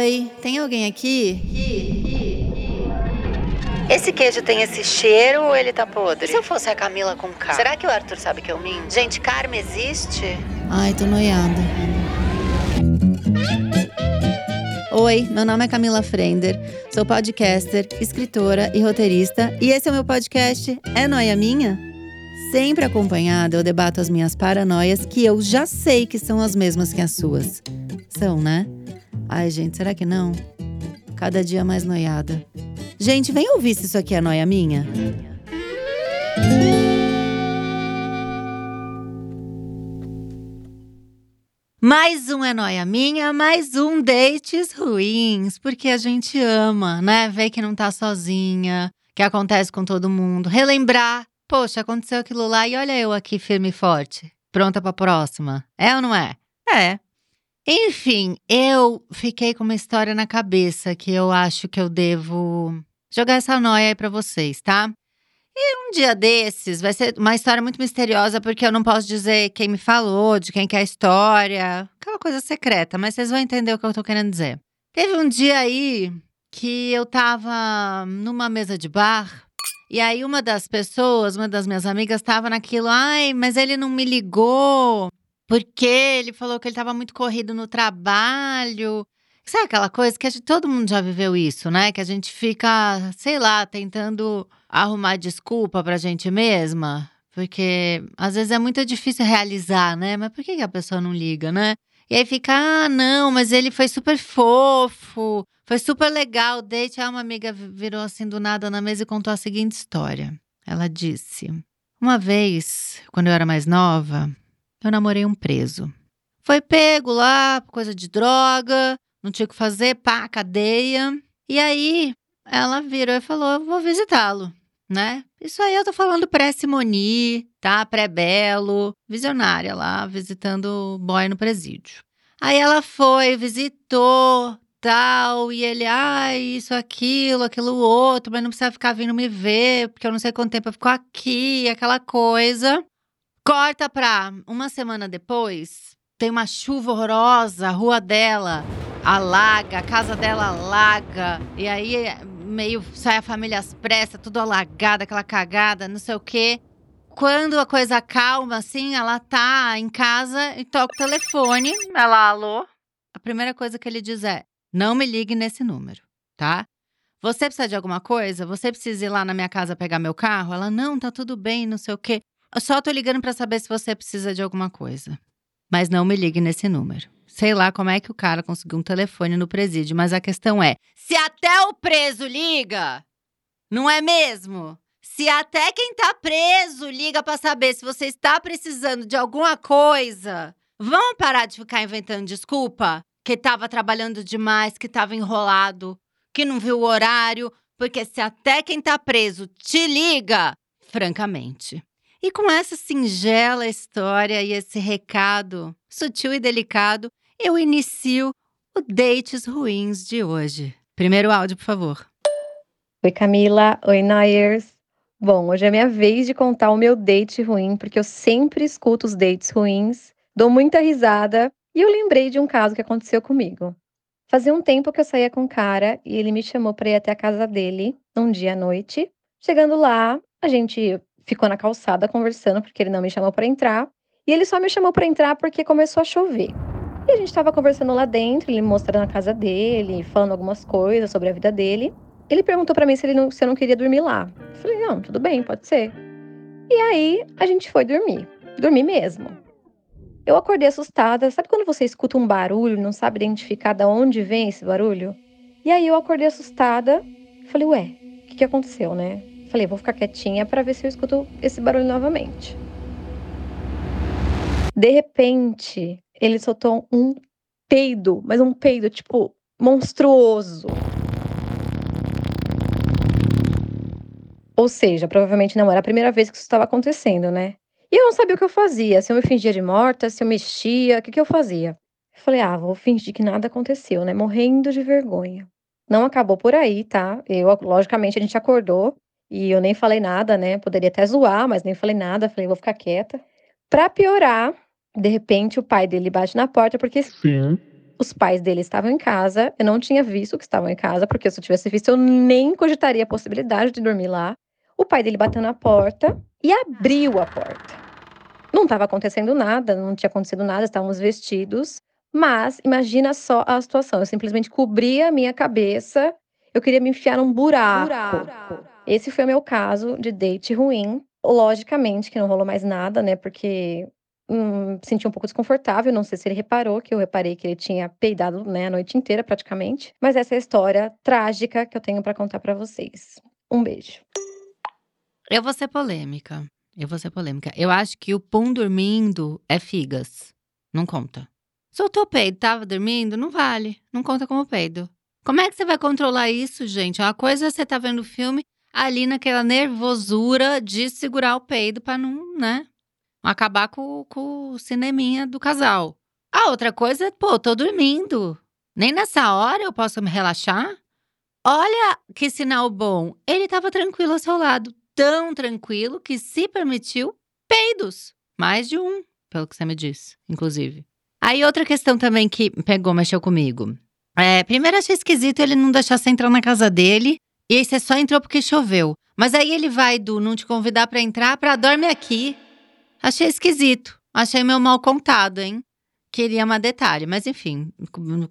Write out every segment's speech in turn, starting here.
Oi, tem alguém aqui? Esse queijo tem esse cheiro ou ele tá podre? E se eu fosse a Camila com K? Será que o Arthur sabe que eu minto? Gente, karma existe? Ai, tô noiada. Oi, meu nome é Camila Frender, sou podcaster, escritora e roteirista, e esse é o meu podcast É Noia Minha? Sempre acompanhada, eu debato as minhas paranoias que eu já sei que são as mesmas que as suas. São, né? Ai, gente, será que não? Cada dia mais noiada. Gente, vem ouvir se isso aqui é noia minha. Mais um é noia minha, mais um dates ruins, porque a gente ama, né? Ver que não tá sozinha, que acontece com todo mundo. Relembrar, poxa, aconteceu aquilo lá e olha eu aqui firme e forte, pronta pra próxima. É ou não é? É. Enfim, eu fiquei com uma história na cabeça que eu acho que eu devo jogar essa noia aí pra vocês, tá? E um dia desses vai ser uma história muito misteriosa, porque eu não posso dizer quem me falou, de quem que é a história, aquela coisa secreta, mas vocês vão entender o que eu tô querendo dizer. Teve um dia aí que eu tava numa mesa de bar, e aí uma das pessoas, uma das minhas amigas, tava naquilo, ai, mas ele não me ligou. Porque ele falou que ele estava muito corrido no trabalho. Sabe aquela coisa que gente, todo mundo já viveu isso, né? Que a gente fica, sei lá, tentando arrumar desculpa pra gente mesma. Porque às vezes é muito difícil realizar, né? Mas por que a pessoa não liga, né? E aí fica, ah, não, mas ele foi super fofo, foi super legal o date. Uma amiga virou assim do nada na mesa e contou a seguinte história. Ela disse: Uma vez, quando eu era mais nova, eu namorei um preso. Foi pego lá coisa de droga, não tinha o que fazer, pá, cadeia. E aí ela virou e falou: vou visitá-lo, né? Isso aí eu tô falando pré-Simoni, tá? Pré-Belo, visionária lá, visitando o boy no presídio. Aí ela foi, visitou, tal, e ele, ai, ah, isso, aquilo, aquilo outro, mas não precisa ficar vindo me ver, porque eu não sei quanto tempo eu fico aqui, aquela coisa. Corta pra uma semana depois, tem uma chuva horrorosa, a rua dela alaga, a casa dela alaga, e aí meio sai a família às pressas, tudo alagado, aquela cagada, não sei o quê. Quando a coisa calma, assim, ela tá em casa e toca o telefone. Ela, alô? A primeira coisa que ele diz é: não me ligue nesse número, tá? Você precisa de alguma coisa? Você precisa ir lá na minha casa pegar meu carro? Ela, não, tá tudo bem, não sei o quê. Eu só tô ligando para saber se você precisa de alguma coisa. Mas não me ligue nesse número. Sei lá como é que o cara conseguiu um telefone no presídio, mas a questão é: se até o preso liga, não é mesmo? Se até quem tá preso liga para saber se você está precisando de alguma coisa, vamos parar de ficar inventando desculpa? Que tava trabalhando demais, que tava enrolado, que não viu o horário, porque se até quem tá preso te liga, francamente, e com essa singela história e esse recado sutil e delicado, eu inicio o Dates Ruins de hoje. Primeiro áudio, por favor. Oi, Camila. Oi, Noyers. Bom, hoje é minha vez de contar o meu date ruim, porque eu sempre escuto os dates ruins, dou muita risada e eu lembrei de um caso que aconteceu comigo. Fazia um tempo que eu saía com um cara e ele me chamou para ir até a casa dele, um dia à noite. Chegando lá, a gente ficou na calçada conversando porque ele não me chamou para entrar. E ele só me chamou para entrar porque começou a chover. E a gente estava conversando lá dentro, ele mostrando a casa dele, falando algumas coisas sobre a vida dele. Ele perguntou para mim se, ele não, se eu não queria dormir lá. Eu falei, não, tudo bem, pode ser. E aí a gente foi dormir. Dormir mesmo. Eu acordei assustada. Sabe quando você escuta um barulho não sabe identificar de onde vem esse barulho? E aí eu acordei assustada. Falei, ué, o que, que aconteceu, né? Falei, vou ficar quietinha para ver se eu escuto esse barulho novamente. De repente, ele soltou um peido, mas um peido tipo monstruoso. Ou seja, provavelmente não era a primeira vez que isso estava acontecendo, né? E eu não sabia o que eu fazia, se eu me fingia de morta, se eu mexia, o que, que eu fazia. Falei, ah, vou fingir que nada aconteceu, né? Morrendo de vergonha. Não acabou por aí, tá? Eu, logicamente, a gente acordou, e eu nem falei nada, né? Poderia até zoar, mas nem falei nada. Falei, vou ficar quieta. Pra piorar, de repente o pai dele bate na porta, porque Sim. os pais dele estavam em casa, eu não tinha visto que estavam em casa, porque se eu tivesse visto, eu nem cogitaria a possibilidade de dormir lá. O pai dele bateu na porta e abriu a porta. Não estava acontecendo nada, não tinha acontecido nada, estávamos vestidos. Mas imagina só a situação. Eu simplesmente cobri a minha cabeça. Eu queria me enfiar num buraco. buraco. Esse foi o meu caso de date ruim. Logicamente que não rolou mais nada, né? Porque hum, senti um pouco desconfortável. Não sei se ele reparou, que eu reparei que ele tinha peidado né, a noite inteira, praticamente. Mas essa é a história trágica que eu tenho para contar para vocês. Um beijo. Eu vou ser polêmica. Eu vou ser polêmica. Eu acho que o pum dormindo é figas. Não conta. Soltou o peido, tava dormindo? Não vale. Não conta como peido. Como é que você vai controlar isso, gente? Uma coisa é você tá vendo o filme ali naquela nervosura de segurar o peido pra não, né? Acabar com, com o cineminha do casal. A outra coisa é, pô, tô dormindo. Nem nessa hora eu posso me relaxar? Olha que sinal bom. Ele tava tranquilo ao seu lado. Tão tranquilo que se permitiu peidos. Mais de um, pelo que você me disse, inclusive. Aí outra questão também que pegou, mexeu comigo. É, primeiro achei esquisito ele não deixar você entrar na casa dele. E aí você só entrou porque choveu. Mas aí ele vai do não te convidar para entrar pra dorme aqui. Achei esquisito. Achei meu mal contado, hein? Queria mais detalhe. Mas enfim,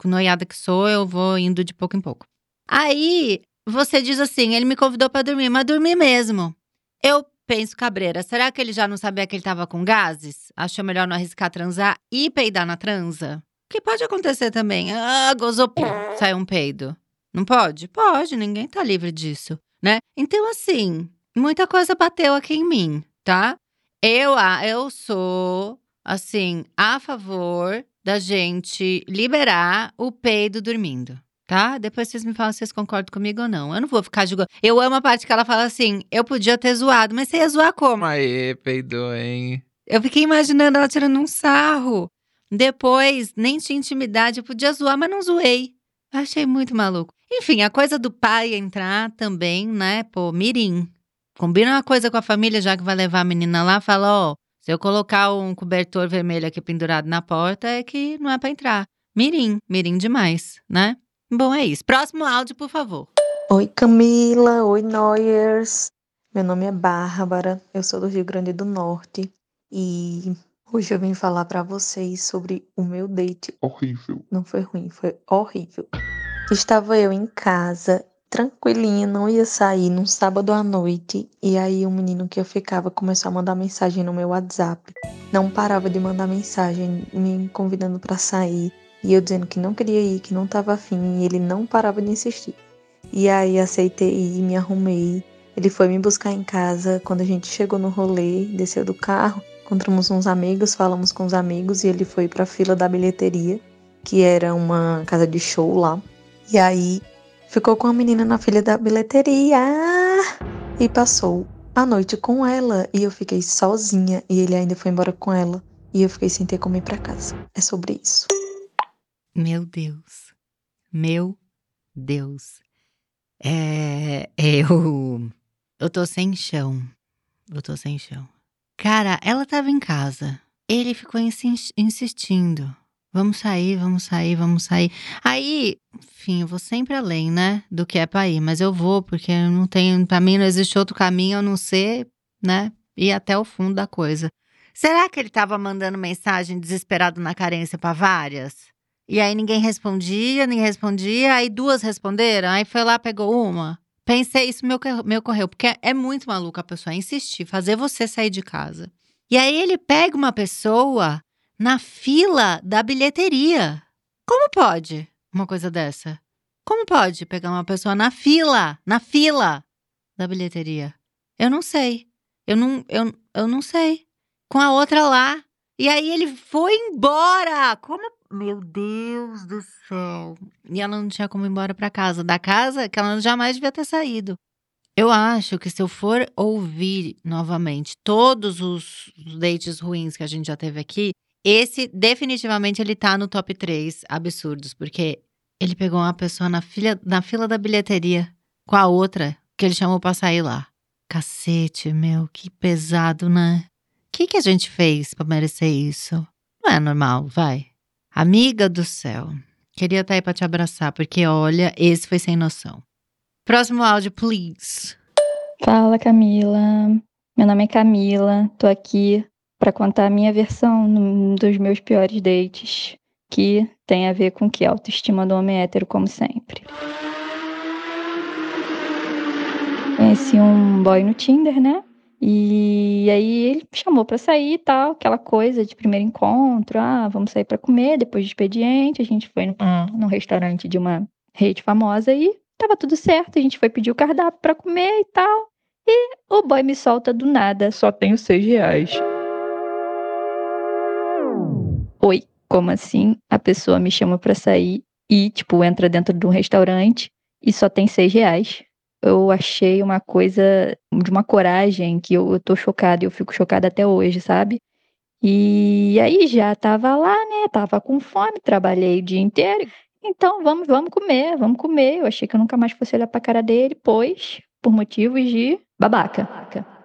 noiada que sou, eu vou indo de pouco em pouco. Aí você diz assim: ele me convidou para dormir, mas dormir mesmo. Eu Penso, Cabreira, será que ele já não sabia que ele estava com gases? Achou melhor não arriscar transar e peidar na transa? Que pode acontecer também. Ah, gozou, pum, saiu um peido. Não pode? Pode, ninguém tá livre disso, né? Então, assim, muita coisa bateu aqui em mim, tá? Eu, eu sou, assim, a favor da gente liberar o peido dormindo tá? Depois vocês me falam se vocês concordam comigo ou não. Eu não vou ficar julgando. Eu amo a parte que ela fala assim: eu podia ter zoado, mas você ia zoar como? Aê, peidou, hein? Eu fiquei imaginando ela tirando um sarro. Depois, nem tinha intimidade, eu podia zoar, mas não zoei. Achei muito maluco. Enfim, a coisa do pai entrar também, né? Pô, mirim. Combina uma coisa com a família, já que vai levar a menina lá, fala, ó, se eu colocar um cobertor vermelho aqui pendurado na porta, é que não é para entrar. Mirim, mirim demais, né? Bom, é isso. Próximo áudio, por favor. Oi, Camila. Oi, Noyers. Meu nome é Bárbara. Eu sou do Rio Grande do Norte. E hoje eu vim falar para vocês sobre o meu date. Horrível. Não foi ruim, foi horrível. Estava eu em casa, tranquilinha, não ia sair num sábado à noite. E aí o menino que eu ficava começou a mandar mensagem no meu WhatsApp. Não parava de mandar mensagem me convidando para sair e eu dizendo que não queria ir, que não estava afim, e ele não parava de insistir. E aí aceitei ir, me arrumei. Ele foi me buscar em casa. Quando a gente chegou no rolê, desceu do carro, encontramos uns amigos, falamos com os amigos e ele foi para a fila da bilheteria, que era uma casa de show lá. E aí ficou com a menina na fila da bilheteria e passou a noite com ela e eu fiquei sozinha e ele ainda foi embora com ela e eu fiquei sem ter como ir para casa. É sobre isso. Meu Deus. Meu Deus. É. Eu. Eu tô sem chão. Eu tô sem chão. Cara, ela tava em casa. Ele ficou insistindo. Vamos sair, vamos sair, vamos sair. Aí, enfim, eu vou sempre além, né? Do que é pra ir. Mas eu vou, porque eu não tenho. Pra mim não existe outro caminho a não ser, né? Ir até o fundo da coisa. Será que ele tava mandando mensagem desesperado na carência para várias? E aí ninguém respondia, ninguém respondia, aí duas responderam, aí foi lá, pegou uma. Pensei, isso me, me ocorreu, porque é muito maluco a pessoa insistir, fazer você sair de casa. E aí ele pega uma pessoa na fila da bilheteria. Como pode uma coisa dessa? Como pode pegar uma pessoa na fila, na fila da bilheteria? Eu não sei. Eu não, eu, eu não sei. Com a outra lá. E aí ele foi embora. Como meu Deus do céu. E ela não tinha como ir embora para casa. Da casa que ela jamais devia ter saído. Eu acho que se eu for ouvir novamente todos os dates ruins que a gente já teve aqui, esse definitivamente ele tá no top 3 absurdos, porque ele pegou uma pessoa na, fila, na fila da bilheteria com a outra que ele chamou pra sair lá. Cacete, meu, que pesado, né? O que, que a gente fez para merecer isso? Não é normal, vai. Amiga do céu, Queria estar aí pra te abraçar, porque olha, esse foi sem noção. Próximo áudio, please. Fala, Camila. Meu nome é Camila. Tô aqui pra contar a minha versão dos meus piores dates, que tem a ver com que a autoestima do homem hétero, como sempre. Conheci um boy no Tinder, né? E aí ele me chamou pra sair e tal, aquela coisa de primeiro encontro, ah, vamos sair pra comer, depois de expediente, a gente foi num, num restaurante de uma rede famosa e tava tudo certo, a gente foi pedir o cardápio pra comer e tal. E o boy me solta do nada, só tenho seis reais. Oi, como assim? A pessoa me chama pra sair e, tipo, entra dentro de um restaurante e só tem seis reais. Eu achei uma coisa de uma coragem que eu, eu tô chocada e eu fico chocada até hoje, sabe? E aí já tava lá, né? Tava com fome, trabalhei o dia inteiro. Então vamos, vamos comer, vamos comer. Eu achei que eu nunca mais fosse olhar pra cara dele, pois, por motivos de babaca.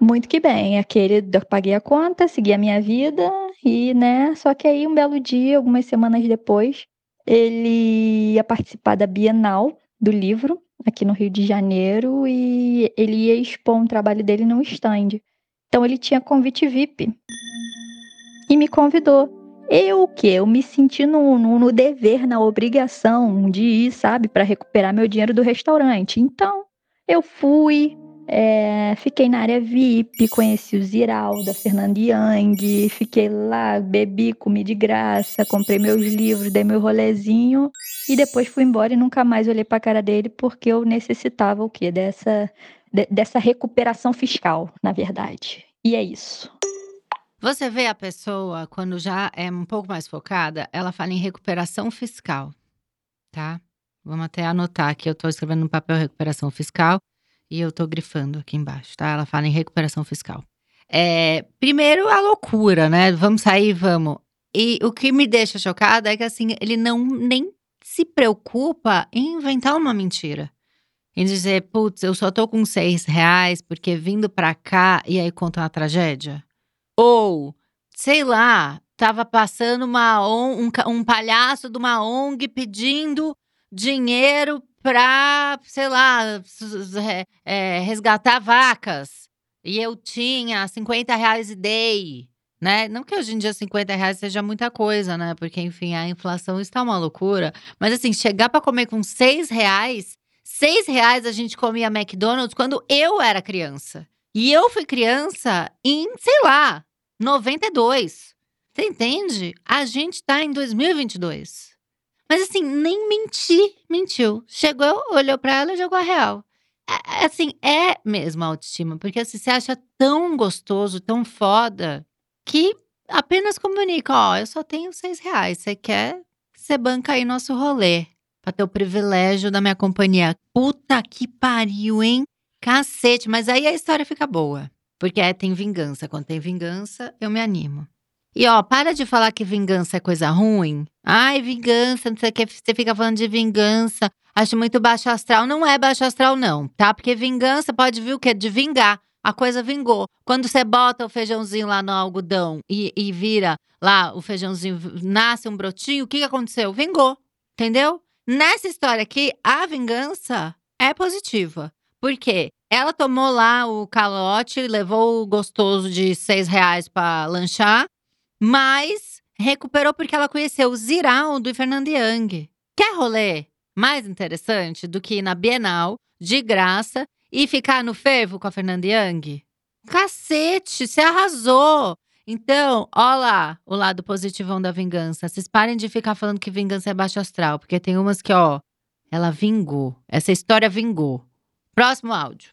Muito que bem, aquele eu paguei a conta, segui a minha vida e, né? Só que aí um belo dia, algumas semanas depois, ele ia participar da Bienal do livro aqui no Rio de Janeiro e ele ia expor um trabalho dele num stand. Então ele tinha convite VIP e me convidou. Eu o quê? Eu me senti no, no, no dever, na obrigação de ir, sabe, para recuperar meu dinheiro do restaurante. Então eu fui, é, fiquei na área VIP, conheci o Ziralda, Fernando Yang, fiquei lá, bebi, comi de graça, comprei meus livros, dei meu rolezinho e depois fui embora e nunca mais olhei para a cara dele porque eu necessitava o quê? Dessa, de, dessa recuperação fiscal, na verdade. E é isso. Você vê a pessoa, quando já é um pouco mais focada, ela fala em recuperação fiscal, tá? Vamos até anotar aqui, eu estou escrevendo no papel recuperação fiscal e eu estou grifando aqui embaixo, tá? Ela fala em recuperação fiscal. É, primeiro, a loucura, né? Vamos sair, vamos. E o que me deixa chocada é que, assim, ele não nem se preocupa em inventar uma mentira. Em dizer, putz, eu só tô com seis reais porque vindo pra cá e aí conta uma tragédia. Ou, sei lá, tava passando uma um, um palhaço de uma ONG pedindo dinheiro pra, sei lá, é, resgatar vacas. E eu tinha 50 reais e dei, né? Não que hoje em dia 50 reais seja muita coisa, né? Porque, enfim, a inflação está uma loucura. Mas assim, chegar para comer com 6 reais, 6 reais a gente comia McDonald's quando eu era criança. E eu fui criança em, sei lá, 92. Você entende? A gente tá em 2022. Mas assim, nem mentir, mentiu. Chegou, olhou pra ela e jogou a real. É, é, assim, é mesmo a autoestima, porque assim, você acha tão gostoso, tão foda, que apenas comunica, ó, eu só tenho seis reais, você quer? Você banca aí nosso rolê, pra ter o privilégio da minha companhia. Puta que pariu, hein? Cacete, mas aí a história fica boa. Porque é, tem vingança. Quando tem vingança, eu me animo. E ó, para de falar que vingança é coisa ruim. Ai, vingança, não sei o que, você fica falando de vingança. Acho muito baixo astral. Não é baixo astral, não, tá? Porque vingança pode vir o quê? De vingar. A coisa vingou. Quando você bota o feijãozinho lá no algodão e, e vira lá o feijãozinho, nasce um brotinho, o que, que aconteceu? Vingou. Entendeu? Nessa história aqui, a vingança é positiva. Por quê? Ela tomou lá o calote, levou o gostoso de seis reais para lanchar. Mas recuperou porque ela conheceu o Ziraldo e Fernando Young. Quer rolê mais interessante do que ir na Bienal, de graça, e ficar no fervo com a Fernanda Young? Cacete, você arrasou! Então, ó lá o lado positivão da vingança. Vocês parem de ficar falando que vingança é baixo astral, porque tem umas que, ó, ela vingou. Essa história vingou. Próximo áudio.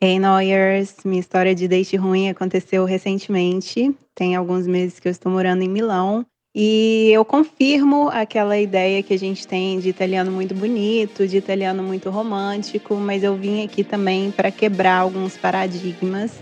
Hey Noyers, minha história de date ruim aconteceu recentemente. Tem alguns meses que eu estou morando em Milão. E eu confirmo aquela ideia que a gente tem de italiano muito bonito, de italiano muito romântico, mas eu vim aqui também para quebrar alguns paradigmas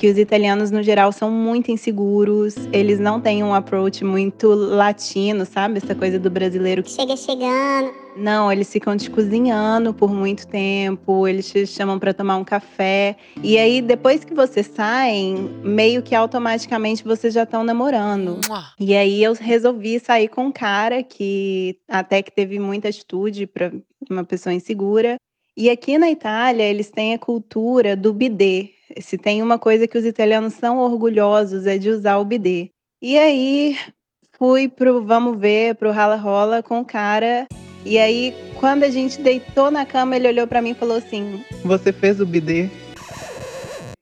que os italianos no geral são muito inseguros, eles não têm um approach muito latino, sabe? Essa coisa do brasileiro que chega chegando. Não, eles ficam te cozinhando por muito tempo, eles te chamam para tomar um café. E aí, depois que vocês saem, meio que automaticamente vocês já estão namorando. E aí eu resolvi sair com um cara que até que teve muita atitude para uma pessoa insegura. E aqui na Itália, eles têm a cultura do bidê. Se tem uma coisa que os italianos são orgulhosos é de usar o bidê. E aí fui pro vamos ver, pro rala rola com o cara. E aí quando a gente deitou na cama, ele olhou para mim e falou assim: "Você fez o bidê?"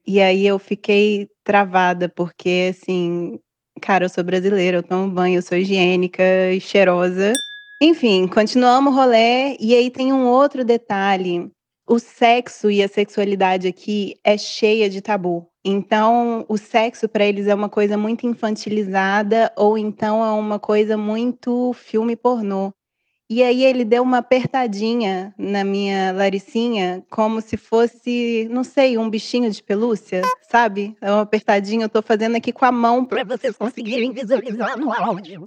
E aí eu fiquei travada porque assim, cara, eu sou brasileira, eu tomo banho, eu sou higiênica e cheirosa. Enfim, continuamos o rolê e aí tem um outro detalhe o sexo e a sexualidade aqui é cheia de tabu. Então, o sexo para eles é uma coisa muito infantilizada ou então é uma coisa muito filme pornô. E aí ele deu uma apertadinha na minha Laricinha, como se fosse, não sei, um bichinho de pelúcia, sabe? É uma apertadinha, eu tô fazendo aqui com a mão para vocês conseguirem visualizar no áudio.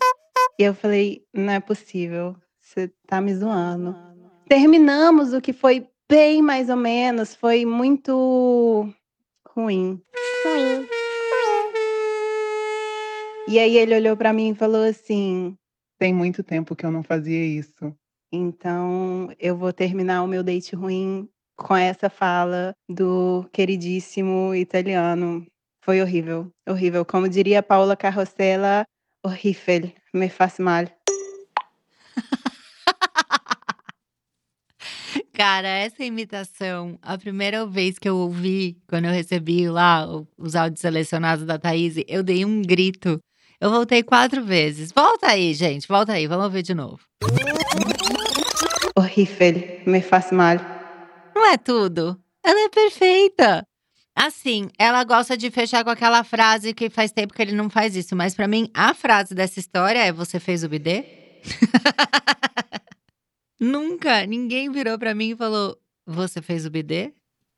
E eu falei, não é possível, você tá me zoando. Terminamos o que foi bem mais ou menos, foi muito ruim. Ruim. E aí ele olhou para mim e falou assim: Tem muito tempo que eu não fazia isso. Então eu vou terminar o meu date ruim com essa fala do queridíssimo italiano. Foi horrível, horrível. Como diria Paula Carrossela, horrível, me faz mal. Cara, essa imitação, a primeira vez que eu ouvi, quando eu recebi lá os áudios selecionados da Thaís, eu dei um grito. Eu voltei quatro vezes. Volta aí, gente, volta aí, vamos ver de novo. Horrível, me faz mal. Não é tudo? Ela é perfeita. Assim, ela gosta de fechar com aquela frase que faz tempo que ele não faz isso, mas para mim a frase dessa história é: Você fez o bidê? Nunca ninguém virou para mim e falou: Você fez o bidê?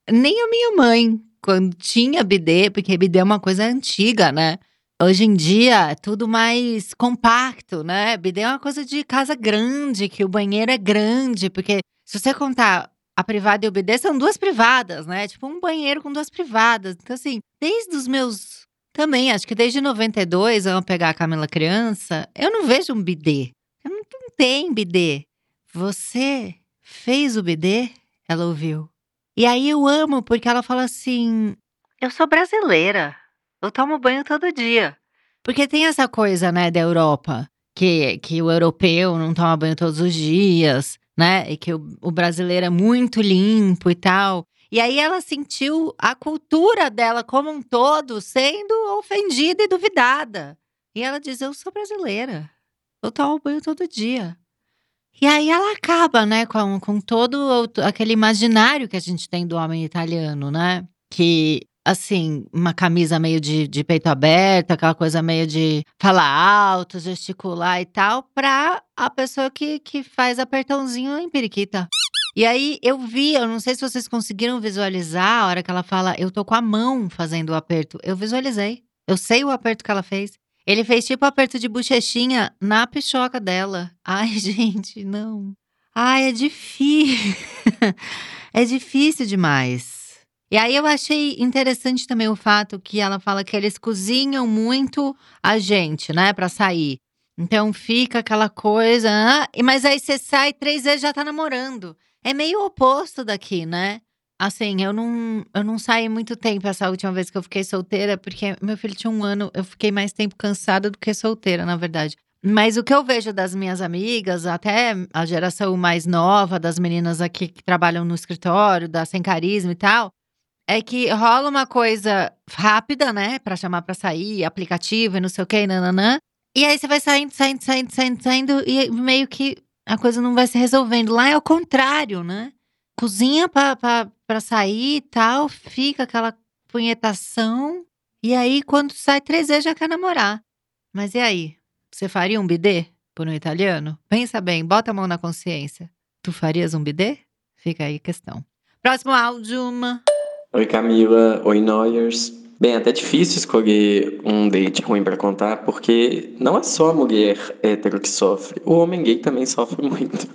Nem a minha mãe, quando tinha bidê, porque bidê é uma coisa antiga, né? Hoje em dia é tudo mais compacto, né? Bidê é uma coisa de casa grande, que o banheiro é grande, porque se você contar a privada e o bidê são duas privadas, né? Tipo um banheiro com duas privadas. Então, assim, desde os meus. Também, acho que desde 92, vamos pegar a Camila criança, eu não vejo um bidê. Eu não, não tem bidê. Você fez o bidê? Ela ouviu. E aí eu amo porque ela fala assim: Eu sou brasileira. Eu tomo banho todo dia. Porque tem essa coisa, né, da Europa, que, que o europeu não toma banho todos os dias, né? E que o, o brasileiro é muito limpo e tal. E aí ela sentiu a cultura dela como um todo sendo ofendida e duvidada. E ela diz: Eu sou brasileira. Eu tomo banho todo dia. E aí ela acaba, né, com, com todo aquele imaginário que a gente tem do homem italiano, né? Que, assim, uma camisa meio de, de peito aberto, aquela coisa meio de falar alto, gesticular e tal, pra a pessoa que, que faz apertãozinho em periquita. E aí eu vi, eu não sei se vocês conseguiram visualizar a hora que ela fala, eu tô com a mão fazendo o aperto. Eu visualizei. Eu sei o aperto que ela fez. Ele fez tipo aperto de bochechinha na pichoca dela. Ai, gente, não. Ai, é difícil. é difícil demais. E aí eu achei interessante também o fato que ela fala que eles cozinham muito a gente, né, para sair. Então fica aquela coisa, ah, mas aí você sai três vezes já tá namorando. É meio oposto daqui, né? Assim, eu não, eu não saí muito tempo essa última vez que eu fiquei solteira, porque meu filho tinha um ano, eu fiquei mais tempo cansada do que solteira, na verdade. Mas o que eu vejo das minhas amigas, até a geração mais nova, das meninas aqui que trabalham no escritório, da Sem Carisma e tal, é que rola uma coisa rápida, né, para chamar para sair, aplicativo e não sei o que, nananã. E aí você vai saindo, saindo, saindo, saindo, saindo, e meio que a coisa não vai se resolvendo. Lá é o contrário, né? Cozinha pra, pra, pra sair e tal, fica aquela punhetação. E aí, quando sai três vezes, já quer namorar. Mas e aí? Você faria um bidê por um italiano? Pensa bem, bota a mão na consciência. Tu farias um bidê? Fica aí a questão. Próximo áudio. Oi Camila, oi Noyers. Bem, até difícil escolher um date ruim pra contar, porque não é só a mulher hétero que sofre, o homem gay também sofre muito.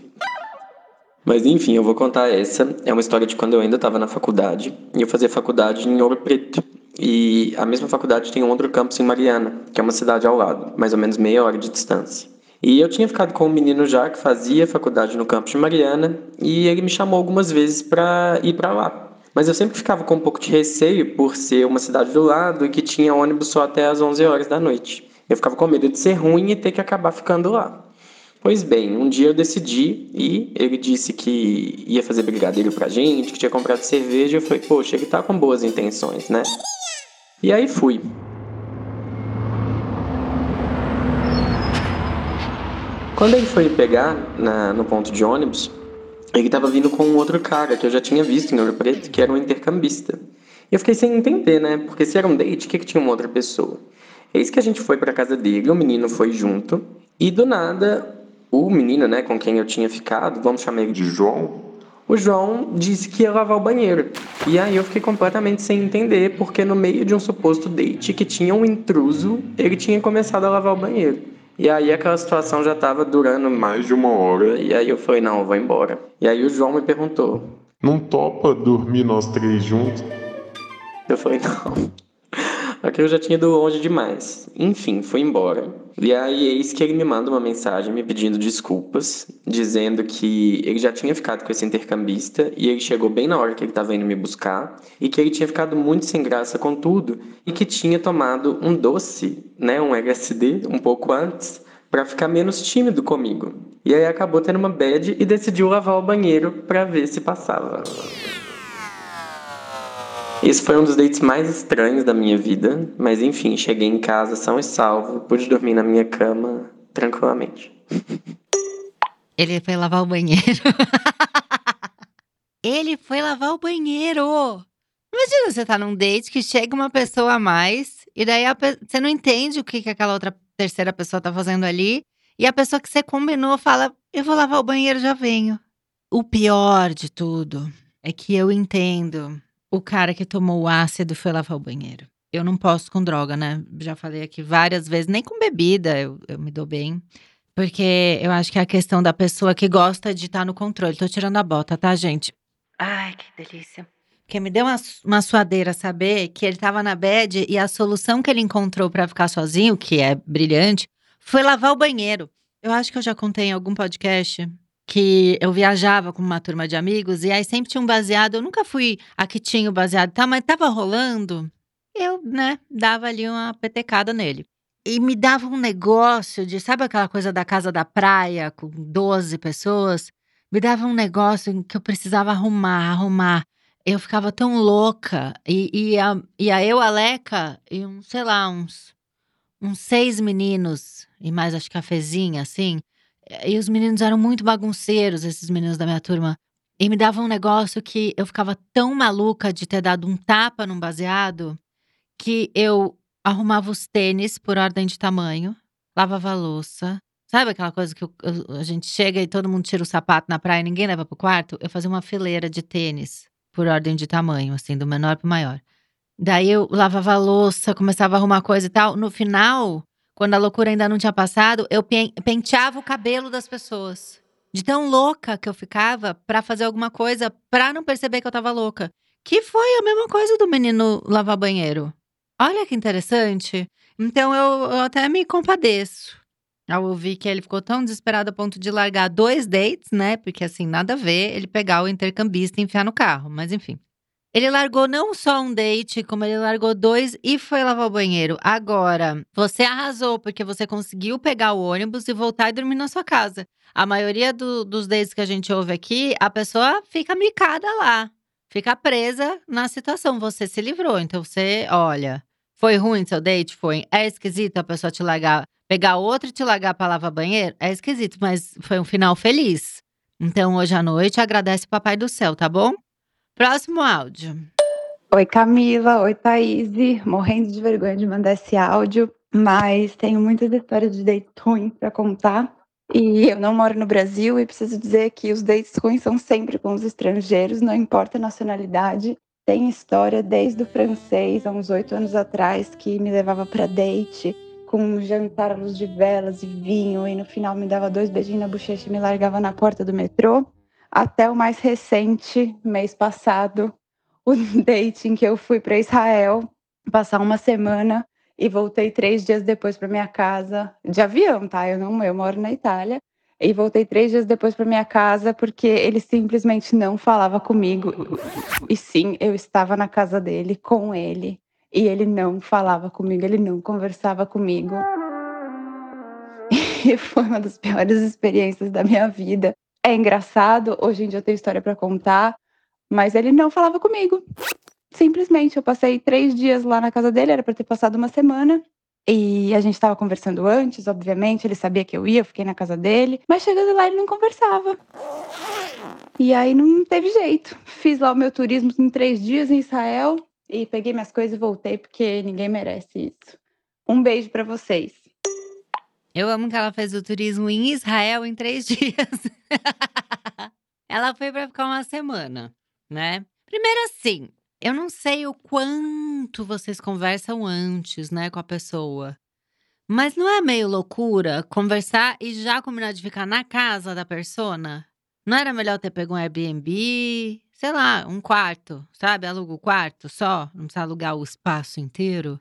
Mas enfim, eu vou contar essa. É uma história de quando eu ainda estava na faculdade, e eu fazia faculdade em Ouro Preto. E a mesma faculdade tem um outro campus em Mariana, que é uma cidade ao lado, mais ou menos meia hora de distância. E eu tinha ficado com um menino já que fazia faculdade no campus de Mariana, e ele me chamou algumas vezes para ir para lá. Mas eu sempre ficava com um pouco de receio por ser uma cidade do lado e que tinha ônibus só até as 11 horas da noite. Eu ficava com medo de ser ruim e ter que acabar ficando lá. Pois bem, um dia eu decidi e ele disse que ia fazer brigadeiro pra gente, que tinha comprado cerveja. Eu falei, poxa, ele tá com boas intenções, né? E aí fui. Quando ele foi pegar na, no ponto de ônibus, ele tava vindo com um outro cara que eu já tinha visto em Ouro Preto, que era um intercambista. E eu fiquei sem entender, né? Porque se era um date, o que, que tinha uma outra pessoa? Eis que a gente foi pra casa dele, o menino foi junto, e do nada, o menino, né, com quem eu tinha ficado, vamos chamar ele de João, o João disse que ia lavar o banheiro. E aí eu fiquei completamente sem entender, porque no meio de um suposto date que tinha um intruso, ele tinha começado a lavar o banheiro. E aí aquela situação já estava durando mais de uma hora, e aí eu falei, não, eu vou embora. E aí o João me perguntou. Não topa dormir nós três juntos? Eu falei, não. Aqui eu já tinha ido longe demais. Enfim, fui embora. E aí, eis que ele me manda uma mensagem me pedindo desculpas, dizendo que ele já tinha ficado com esse intercambista e ele chegou bem na hora que ele estava indo me buscar e que ele tinha ficado muito sem graça com tudo e que tinha tomado um doce, né, um LSD, um pouco antes, para ficar menos tímido comigo. E aí acabou tendo uma bad e decidiu lavar o banheiro para ver se passava. Esse foi um dos dates mais estranhos da minha vida, mas enfim, cheguei em casa são e salvo, pude dormir na minha cama tranquilamente. Ele foi lavar o banheiro. Ele foi lavar o banheiro. Imagina você tá num date que chega uma pessoa a mais e daí pe... você não entende o que, que aquela outra terceira pessoa tá fazendo ali e a pessoa que você combinou fala: "Eu vou lavar o banheiro, já venho". O pior de tudo é que eu entendo o cara que tomou o ácido foi lavar o banheiro. Eu não posso com droga, né? Já falei aqui várias vezes, nem com bebida eu, eu me dou bem. Porque eu acho que é a questão da pessoa que gosta de estar no controle. Tô tirando a bota, tá, gente? Ai, que delícia. Porque me deu uma, uma suadeira saber que ele tava na bed e a solução que ele encontrou para ficar sozinho, que é brilhante, foi lavar o banheiro. Eu acho que eu já contei em algum podcast que eu viajava com uma turma de amigos e aí sempre tinha um baseado. Eu nunca fui a que tinha o baseado, tá? Mas tava rolando. Eu, né, dava ali uma petecada nele. E me dava um negócio de, sabe aquela coisa da casa da praia com 12 pessoas? Me dava um negócio que eu precisava arrumar, arrumar. Eu ficava tão louca. E, e, a, e a eu, a Leca, e um, sei lá, uns, uns seis meninos, e mais acho que a Fezinha, assim. E os meninos eram muito bagunceiros, esses meninos da minha turma. E me davam um negócio que eu ficava tão maluca de ter dado um tapa num baseado que eu arrumava os tênis por ordem de tamanho, lavava a louça. Sabe aquela coisa que eu, a gente chega e todo mundo tira o sapato na praia e ninguém leva pro quarto? Eu fazia uma fileira de tênis por ordem de tamanho, assim, do menor pro maior. Daí eu lavava a louça, começava a arrumar coisa e tal. No final, quando a loucura ainda não tinha passado, eu penteava o cabelo das pessoas. De tão louca que eu ficava para fazer alguma coisa para não perceber que eu tava louca. Que foi a mesma coisa do menino lavar banheiro. Olha que interessante. Então eu, eu até me compadeço. Ao ouvir que ele ficou tão desesperado a ponto de largar dois dates, né? Porque assim, nada a ver ele pegar o intercambista e enfiar no carro. Mas enfim. Ele largou não só um date, como ele largou dois e foi lavar o banheiro. Agora, você arrasou porque você conseguiu pegar o ônibus e voltar e dormir na sua casa. A maioria do, dos dates que a gente ouve aqui, a pessoa fica micada lá, fica presa na situação. Você se livrou, então você, olha, foi ruim seu date? Foi. É esquisito a pessoa te largar, pegar outro e te largar pra lavar banheiro? É esquisito, mas foi um final feliz. Então, hoje à noite, agradece o Papai do Céu, tá bom? Próximo áudio. Oi, Camila. Oi, Thaís. Morrendo de vergonha de mandar esse áudio, mas tenho muitas histórias de date ruim para contar. E eu não moro no Brasil e preciso dizer que os dates ruins são sempre com os estrangeiros, não importa a nacionalidade. tem história desde o francês, há uns oito anos atrás, que me levava para date com um jantar à luz de velas e vinho, e no final me dava dois beijinhos na bochecha e me largava na porta do metrô, até o mais recente, mês passado, o date em que eu fui para Israel passar uma semana e voltei três dias depois para minha casa de avião, tá? Eu não, eu moro na Itália e voltei três dias depois para minha casa porque ele simplesmente não falava comigo. E sim, eu estava na casa dele com ele e ele não falava comigo, ele não conversava comigo. E foi uma das piores experiências da minha vida. É engraçado, hoje em dia eu tenho história para contar, mas ele não falava comigo. Simplesmente, eu passei três dias lá na casa dele, era para ter passado uma semana. E a gente estava conversando antes, obviamente, ele sabia que eu ia, eu fiquei na casa dele, mas chegando lá ele não conversava. E aí não teve jeito. Fiz lá o meu turismo em três dias em Israel e peguei minhas coisas e voltei, porque ninguém merece isso. Um beijo para vocês. Eu amo que ela fez o turismo em Israel em três dias. ela foi para ficar uma semana, né? Primeiro assim, eu não sei o quanto vocês conversam antes, né, com a pessoa. Mas não é meio loucura conversar e já combinar de ficar na casa da persona? Não era melhor ter pego um Airbnb, sei lá, um quarto, sabe? Aluga o quarto só, não precisa alugar o espaço inteiro.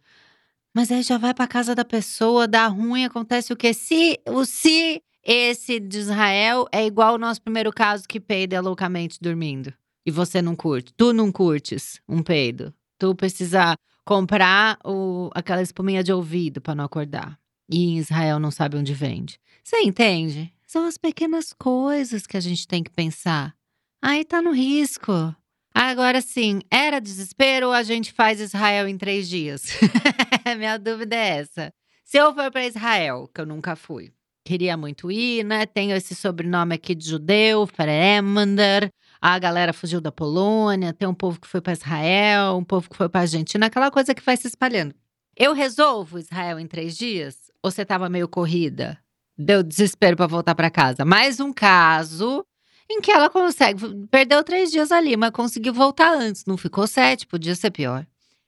Mas aí já vai pra casa da pessoa, dá ruim, acontece o quê? Se o se esse de Israel é igual o nosso primeiro caso que peida loucamente dormindo e você não curte, tu não curtes um peido, tu precisa comprar o, aquela espuminha de ouvido para não acordar. E em Israel não sabe onde vende. Você entende? São as pequenas coisas que a gente tem que pensar. Aí tá no risco. Agora sim, era desespero ou a gente faz Israel em três dias? Minha dúvida é essa. Se eu for para Israel, que eu nunca fui, queria muito ir, né? Tenho esse sobrenome aqui de judeu, Feremander. A galera fugiu da Polônia, tem um povo que foi para Israel, um povo que foi para Argentina, aquela coisa que vai se espalhando. Eu resolvo Israel em três dias? Ou você estava meio corrida? Deu desespero para voltar para casa. Mais um caso em que ela consegue. Perdeu três dias ali, mas conseguiu voltar antes. Não ficou sete, podia ser pior.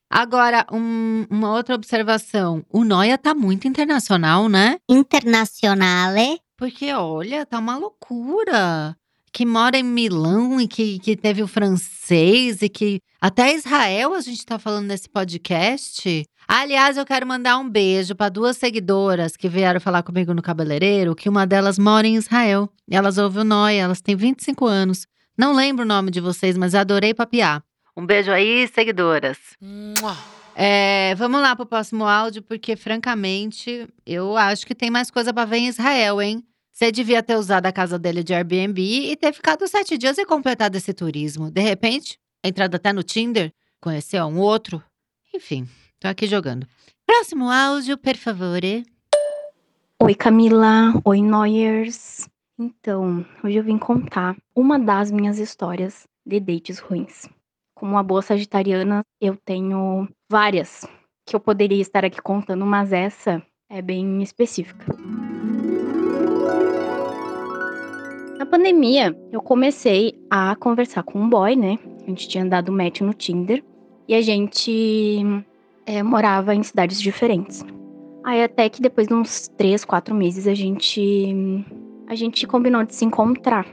Agora, um, uma outra observação. O Noia tá muito internacional, né? Internazionale. Porque, olha, tá uma loucura. Que mora em Milão e que, que teve o francês e que até Israel a gente tá falando nesse podcast. Aliás, eu quero mandar um beijo para duas seguidoras que vieram falar comigo no cabeleireiro, que uma delas mora em Israel. Elas ouvem o Noia, elas têm 25 anos. Não lembro o nome de vocês, mas adorei papiar. Um beijo aí, seguidoras. É, vamos lá pro próximo áudio, porque francamente, eu acho que tem mais coisa para ver em Israel, hein? Você devia ter usado a casa dele de Airbnb e ter ficado sete dias e completado esse turismo. De repente, entrado até no Tinder, conheceu um outro. Enfim, tô aqui jogando. Próximo áudio, por favor. Oi, Camila. Oi, Noyers. Então, hoje eu vim contar uma das minhas histórias de dates ruins. Como uma boa sagitariana, eu tenho várias que eu poderia estar aqui contando, mas essa é bem específica. Na pandemia, eu comecei a conversar com um boy, né? A gente tinha dado match no Tinder e a gente é, morava em cidades diferentes. Aí até que depois de uns três, quatro meses a gente a gente combinou de se encontrar.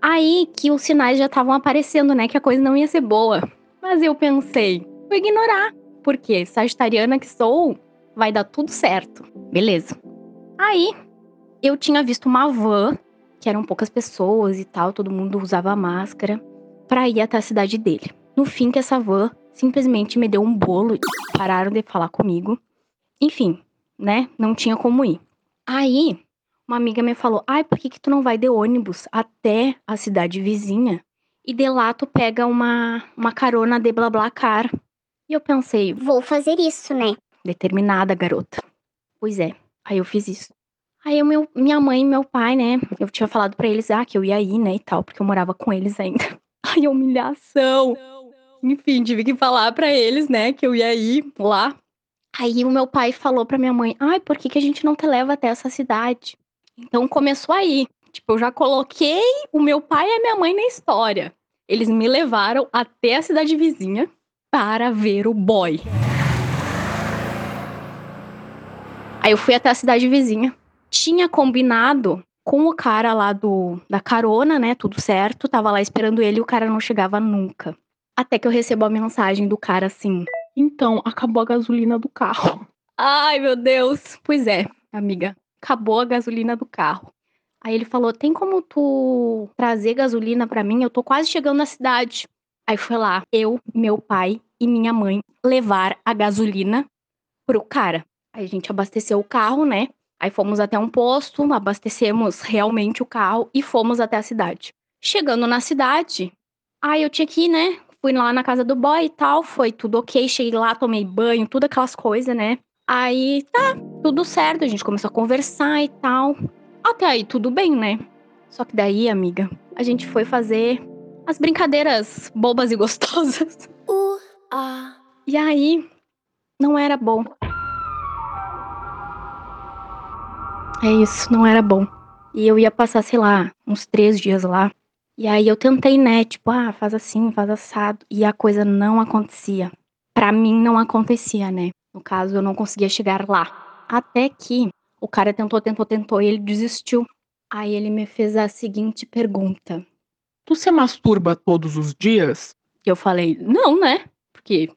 Aí que os sinais já estavam aparecendo, né? Que a coisa não ia ser boa. Mas eu pensei, vou ignorar. Porque sagitariana que sou, vai dar tudo certo. Beleza. Aí eu tinha visto uma van, que eram poucas pessoas e tal, todo mundo usava máscara, pra ir até a cidade dele. No fim, que essa van simplesmente me deu um bolo e pararam de falar comigo. Enfim, né? Não tinha como ir. Aí uma amiga me falou: ai, por que, que tu não vai de ônibus até a cidade vizinha? E de lá tu pega uma, uma carona de BlaBlaCar. E eu pensei: Vou fazer isso, né? determinada garota. Pois é, aí eu fiz isso. Aí meu, minha mãe e meu pai, né? Eu tinha falado pra eles ah, que eu ia ir, né, e tal, porque eu morava com eles ainda. Ai, humilhação! Enfim, tive que falar pra eles, né, que eu ia ir lá. Aí o meu pai falou pra minha mãe: ai, por que, que a gente não te leva até essa cidade? Então começou aí. Tipo, eu já coloquei o meu pai e a minha mãe na história. Eles me levaram até a cidade vizinha para ver o boy. Aí eu fui até a cidade vizinha. Tinha combinado com o cara lá do da carona, né? Tudo certo. Tava lá esperando ele e o cara não chegava nunca. Até que eu recebo a mensagem do cara assim: Então, acabou a gasolina do carro. Ai, meu Deus. Pois é, amiga. Acabou a gasolina do carro. Aí ele falou: Tem como tu trazer gasolina pra mim? Eu tô quase chegando na cidade. Aí foi lá, eu, meu pai e minha mãe levar a gasolina pro cara. Aí a gente abasteceu o carro, né? Aí fomos até um posto, abastecemos realmente o carro e fomos até a cidade. Chegando na cidade, aí eu tinha que ir, né? Fui lá na casa do boy e tal, foi tudo ok. Cheguei lá, tomei banho, tudo aquelas coisas, né? Aí tá, tudo certo, a gente começou a conversar e tal. Até aí tudo bem, né? Só que daí, amiga, a gente foi fazer as brincadeiras bobas e gostosas. Uh, ah. E aí, não era bom. É isso, não era bom. E eu ia passar, sei lá, uns três dias lá. E aí eu tentei, né? Tipo, ah, faz assim, faz assado. E a coisa não acontecia. Pra mim não acontecia, né? No caso, eu não conseguia chegar lá. Até que o cara tentou, tentou, tentou e ele desistiu. Aí ele me fez a seguinte pergunta: Tu se masturba todos os dias? Eu falei: Não, né? Porque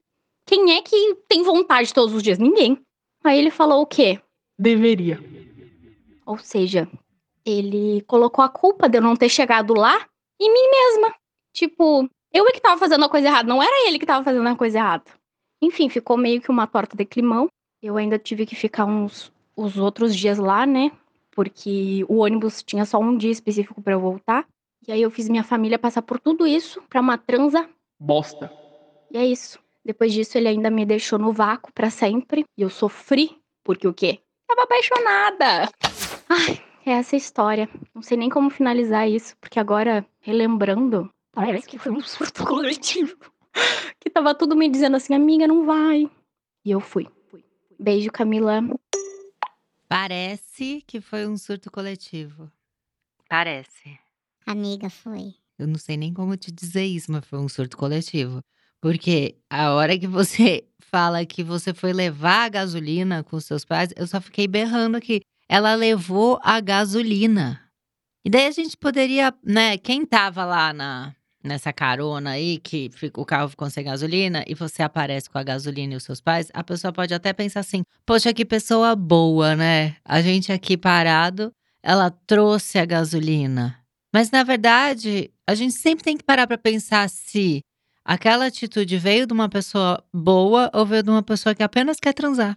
quem é que tem vontade todos os dias? Ninguém. Aí ele falou o quê? Deveria. Ou seja, ele colocou a culpa de eu não ter chegado lá em mim mesma. Tipo, eu é que tava fazendo a coisa errada, não era ele que tava fazendo a coisa errada. Enfim, ficou meio que uma torta de climão. Eu ainda tive que ficar uns os outros dias lá, né? Porque o ônibus tinha só um dia específico para eu voltar. E aí eu fiz minha família passar por tudo isso pra uma transa. Bosta. E é isso. Depois disso, ele ainda me deixou no vácuo para sempre. E eu sofri, porque o quê? Tava apaixonada. Ai, é essa história. Não sei nem como finalizar isso, porque agora, relembrando, parece que foi um surto coletivo. que tava tudo me dizendo assim, amiga, não vai. E eu fui. Beijo, Camila. Parece que foi um surto coletivo. Parece. Amiga, foi. Eu não sei nem como te dizer isso, mas foi um surto coletivo. Porque a hora que você fala que você foi levar a gasolina com seus pais, eu só fiquei berrando aqui. Ela levou a gasolina. E daí a gente poderia, né? Quem tava lá na, nessa carona aí, que fica- o carro ficou sem gasolina, e você aparece com a gasolina e os seus pais, a pessoa pode até pensar assim: poxa, que pessoa boa, né? A gente aqui parado, ela trouxe a gasolina. Mas na verdade, a gente sempre tem que parar pra pensar se aquela atitude veio de uma pessoa boa ou veio de uma pessoa que apenas quer transar.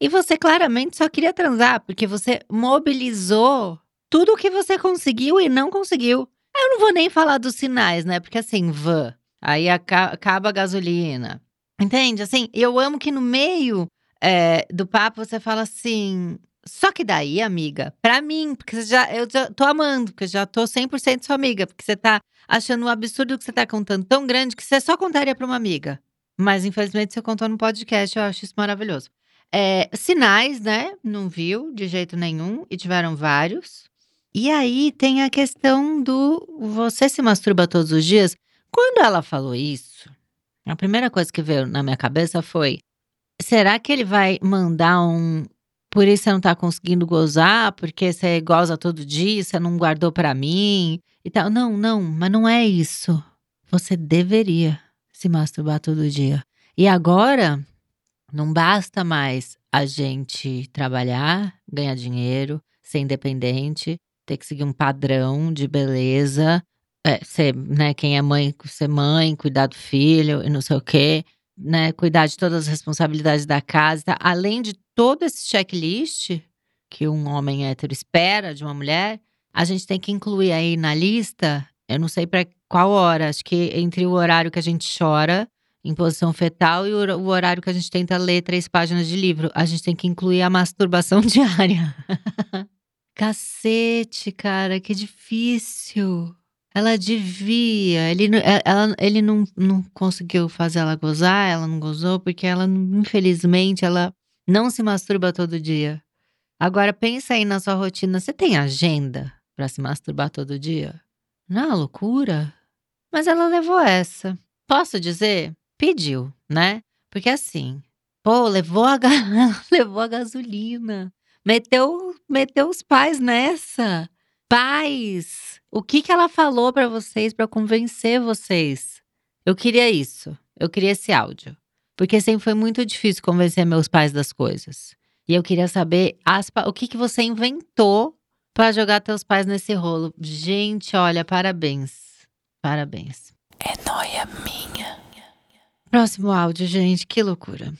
E você claramente só queria transar, porque você mobilizou tudo o que você conseguiu e não conseguiu. Eu não vou nem falar dos sinais, né? Porque assim, van, aí aca- acaba a gasolina. Entende? Assim, eu amo que no meio é, do papo você fala assim. Só que daí, amiga, pra mim, porque já, eu já tô amando, porque já tô 100% sua amiga, porque você tá achando um absurdo que você tá contando tão grande que você só contaria pra uma amiga. Mas infelizmente você contou no podcast, eu acho isso maravilhoso. É, sinais, né? Não viu de jeito nenhum, e tiveram vários. E aí tem a questão do você se masturba todos os dias. Quando ela falou isso, a primeira coisa que veio na minha cabeça foi: será que ele vai mandar um. Por isso você não tá conseguindo gozar, porque você goza todo dia, você não guardou pra mim e tal. Não, não, mas não é isso. Você deveria se masturbar todo dia. E agora, não basta mais a gente trabalhar, ganhar dinheiro, ser independente, ter que seguir um padrão de beleza, é, ser, né, quem é mãe, ser mãe, cuidar do filho e não sei o quê, né, cuidar de todas as responsabilidades da casa, tá? além de todo esse checklist que um homem hétero espera de uma mulher, a gente tem que incluir aí na lista, eu não sei para qual hora, acho que entre o horário que a gente chora em posição fetal e o hor- o horário que a gente tenta ler três páginas de livro, a gente tem que incluir a masturbação diária. Cacete, cara, que difícil. Ela devia. Ele, é- ela, ele não, não conseguiu fazer ela gozar, ela não gozou, porque ela, infelizmente, ela não se masturba todo dia. Agora, pensa aí na sua rotina. Você tem agenda pra se masturbar todo dia? Não é loucura? Mas ela levou essa. Posso dizer? Pediu, né? Porque assim, pô, levou a, levou a gasolina. Meteu, meteu os pais nessa. Pais, o que que ela falou pra vocês pra convencer vocês? Eu queria isso. Eu queria esse áudio. Porque sempre foi muito difícil convencer meus pais das coisas. E eu queria saber o que que você inventou pra jogar teus pais nesse rolo. Gente, olha, parabéns. Parabéns. É noia minha. Próximo áudio, gente, que loucura.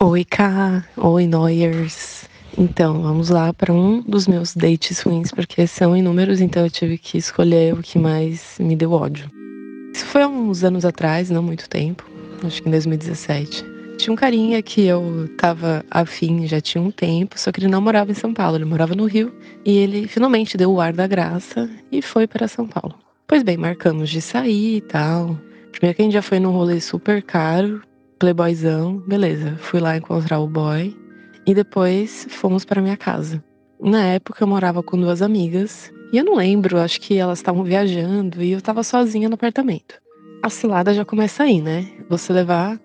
Oi, K. Oi, Noyers. Então, vamos lá para um dos meus dates ruins, porque são inúmeros, então eu tive que escolher o que mais me deu ódio. Isso foi há uns anos atrás, não muito tempo, acho que em 2017. Tinha um carinha que eu tava afim já tinha um tempo, só que ele não morava em São Paulo, ele morava no Rio, e ele finalmente deu o ar da graça e foi para São Paulo. Pois bem, marcamos de sair e tal. Primeiro que a gente já foi num rolê super caro, playboyzão, beleza. Fui lá encontrar o boy e depois fomos para minha casa. Na época eu morava com duas amigas e eu não lembro, acho que elas estavam viajando e eu tava sozinha no apartamento. A cilada já começa aí, né? Você levar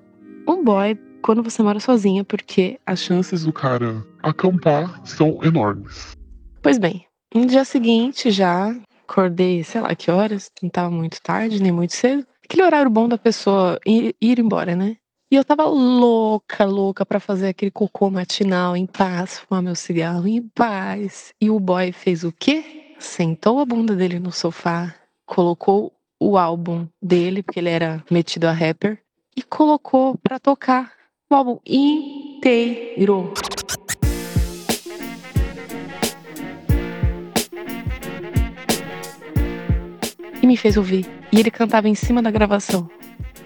um boy quando você mora sozinha, porque as Chances do cara acampar são enormes. Pois bem, no dia seguinte já acordei, sei lá que horas, não tava muito tarde, nem muito cedo. Aquele horário bom da pessoa ir, ir embora, né? E eu tava louca, louca pra fazer aquele cocô matinal em paz, fumar meu cigarro em paz. E o boy fez o quê? Sentou a bunda dele no sofá, colocou o álbum dele, porque ele era metido a rapper, e colocou pra tocar o álbum inteiro. E me fez ouvir. E ele cantava em cima da gravação.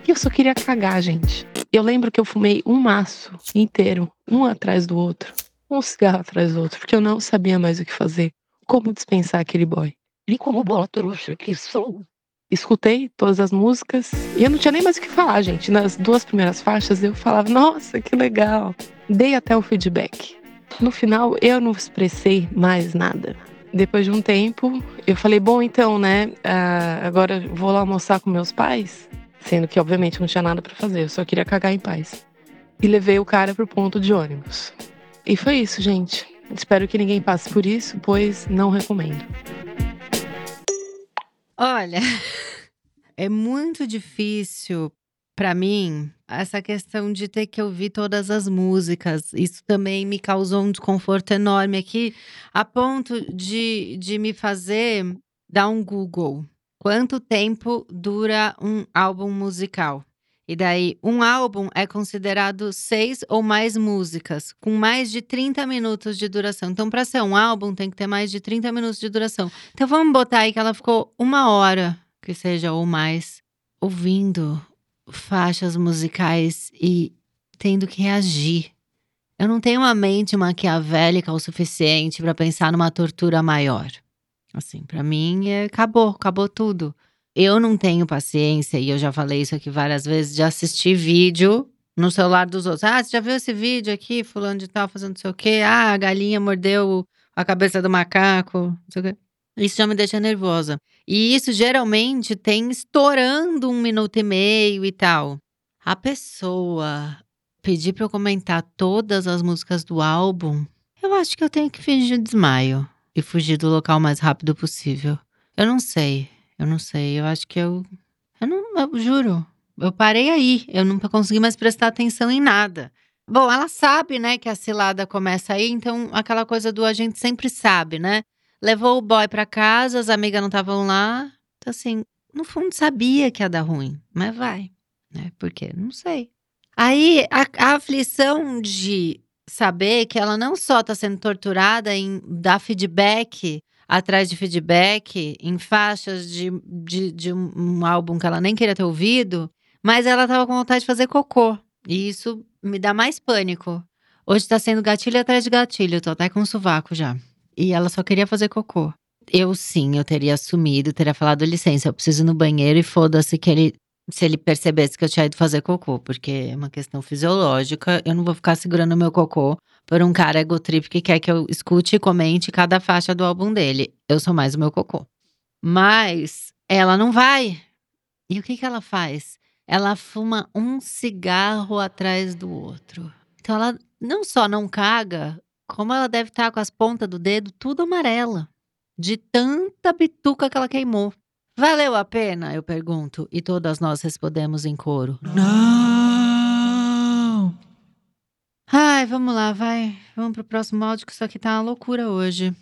E eu só queria cagar, gente. Eu lembro que eu fumei um maço inteiro, um atrás do outro, um cigarro atrás do outro, porque eu não sabia mais o que fazer. Como dispensar aquele boy. E como bola trouxa que sou. Escutei todas as músicas e eu não tinha nem mais o que falar, gente. Nas duas primeiras faixas eu falava, nossa, que legal. Dei até o feedback. No final, eu não expressei mais nada. Depois de um tempo, eu falei, bom, então, né, ah, agora vou lá almoçar com meus pais. Sendo que, obviamente, não tinha nada pra fazer, eu só queria cagar em paz. E levei o cara pro ponto de ônibus. E foi isso, gente. Espero que ninguém passe por isso, pois não recomendo. Olha, é muito difícil pra mim essa questão de ter que ouvir todas as músicas. Isso também me causou um desconforto enorme aqui, a ponto de, de me fazer dar um Google. Quanto tempo dura um álbum musical? E daí, um álbum é considerado seis ou mais músicas, com mais de 30 minutos de duração. Então, para ser um álbum, tem que ter mais de 30 minutos de duração. Então, vamos botar aí que ela ficou uma hora, que seja, ou mais, ouvindo faixas musicais e tendo que reagir. Eu não tenho uma mente maquiavélica o suficiente para pensar numa tortura maior. Assim, para mim, é, acabou, acabou tudo. Eu não tenho paciência, e eu já falei isso aqui várias vezes, de assistir vídeo no celular dos outros. Ah, você já viu esse vídeo aqui, fulano de tal, fazendo não sei o quê? Ah, a galinha mordeu a cabeça do macaco, não sei o quê. Isso já me deixa nervosa. E isso geralmente tem estourando um minuto e meio e tal. A pessoa pedir pra eu comentar todas as músicas do álbum, eu acho que eu tenho que fingir desmaio e fugir do local o mais rápido possível. Eu não sei, eu não sei. Eu acho que eu. Eu não. Eu juro. Eu parei aí. Eu não consegui mais prestar atenção em nada. Bom, ela sabe, né, que a cilada começa aí, então aquela coisa do a gente sempre sabe, né? Levou o boy pra casa, as amigas não estavam lá. Então, assim, no fundo sabia que ia dar ruim, mas vai, né? Porque não sei. Aí a, a aflição de saber que ela não só tá sendo torturada em dar feedback atrás de feedback, em faixas de, de, de um, um álbum que ela nem queria ter ouvido, mas ela tava com vontade de fazer cocô. E isso me dá mais pânico. Hoje tá sendo gatilho atrás de gatilho, tô até com um sovaco já. E ela só queria fazer cocô. Eu sim, eu teria assumido, teria falado licença, eu preciso ir no banheiro e foda-se que ele se ele percebesse que eu tinha ido fazer cocô, porque é uma questão fisiológica, eu não vou ficar segurando meu cocô por um cara egotrip que quer que eu escute e comente cada faixa do álbum dele. Eu sou mais o meu cocô. Mas ela não vai. E o que, que ela faz? Ela fuma um cigarro atrás do outro. Então ela não só não caga, como ela deve estar com as pontas do dedo tudo amarela. De tanta bituca que ela queimou. Valeu a pena? Eu pergunto. E todas nós respondemos em coro. Não! Ai, vamos lá, vai. Vamos pro próximo áudio, que isso aqui tá uma loucura hoje.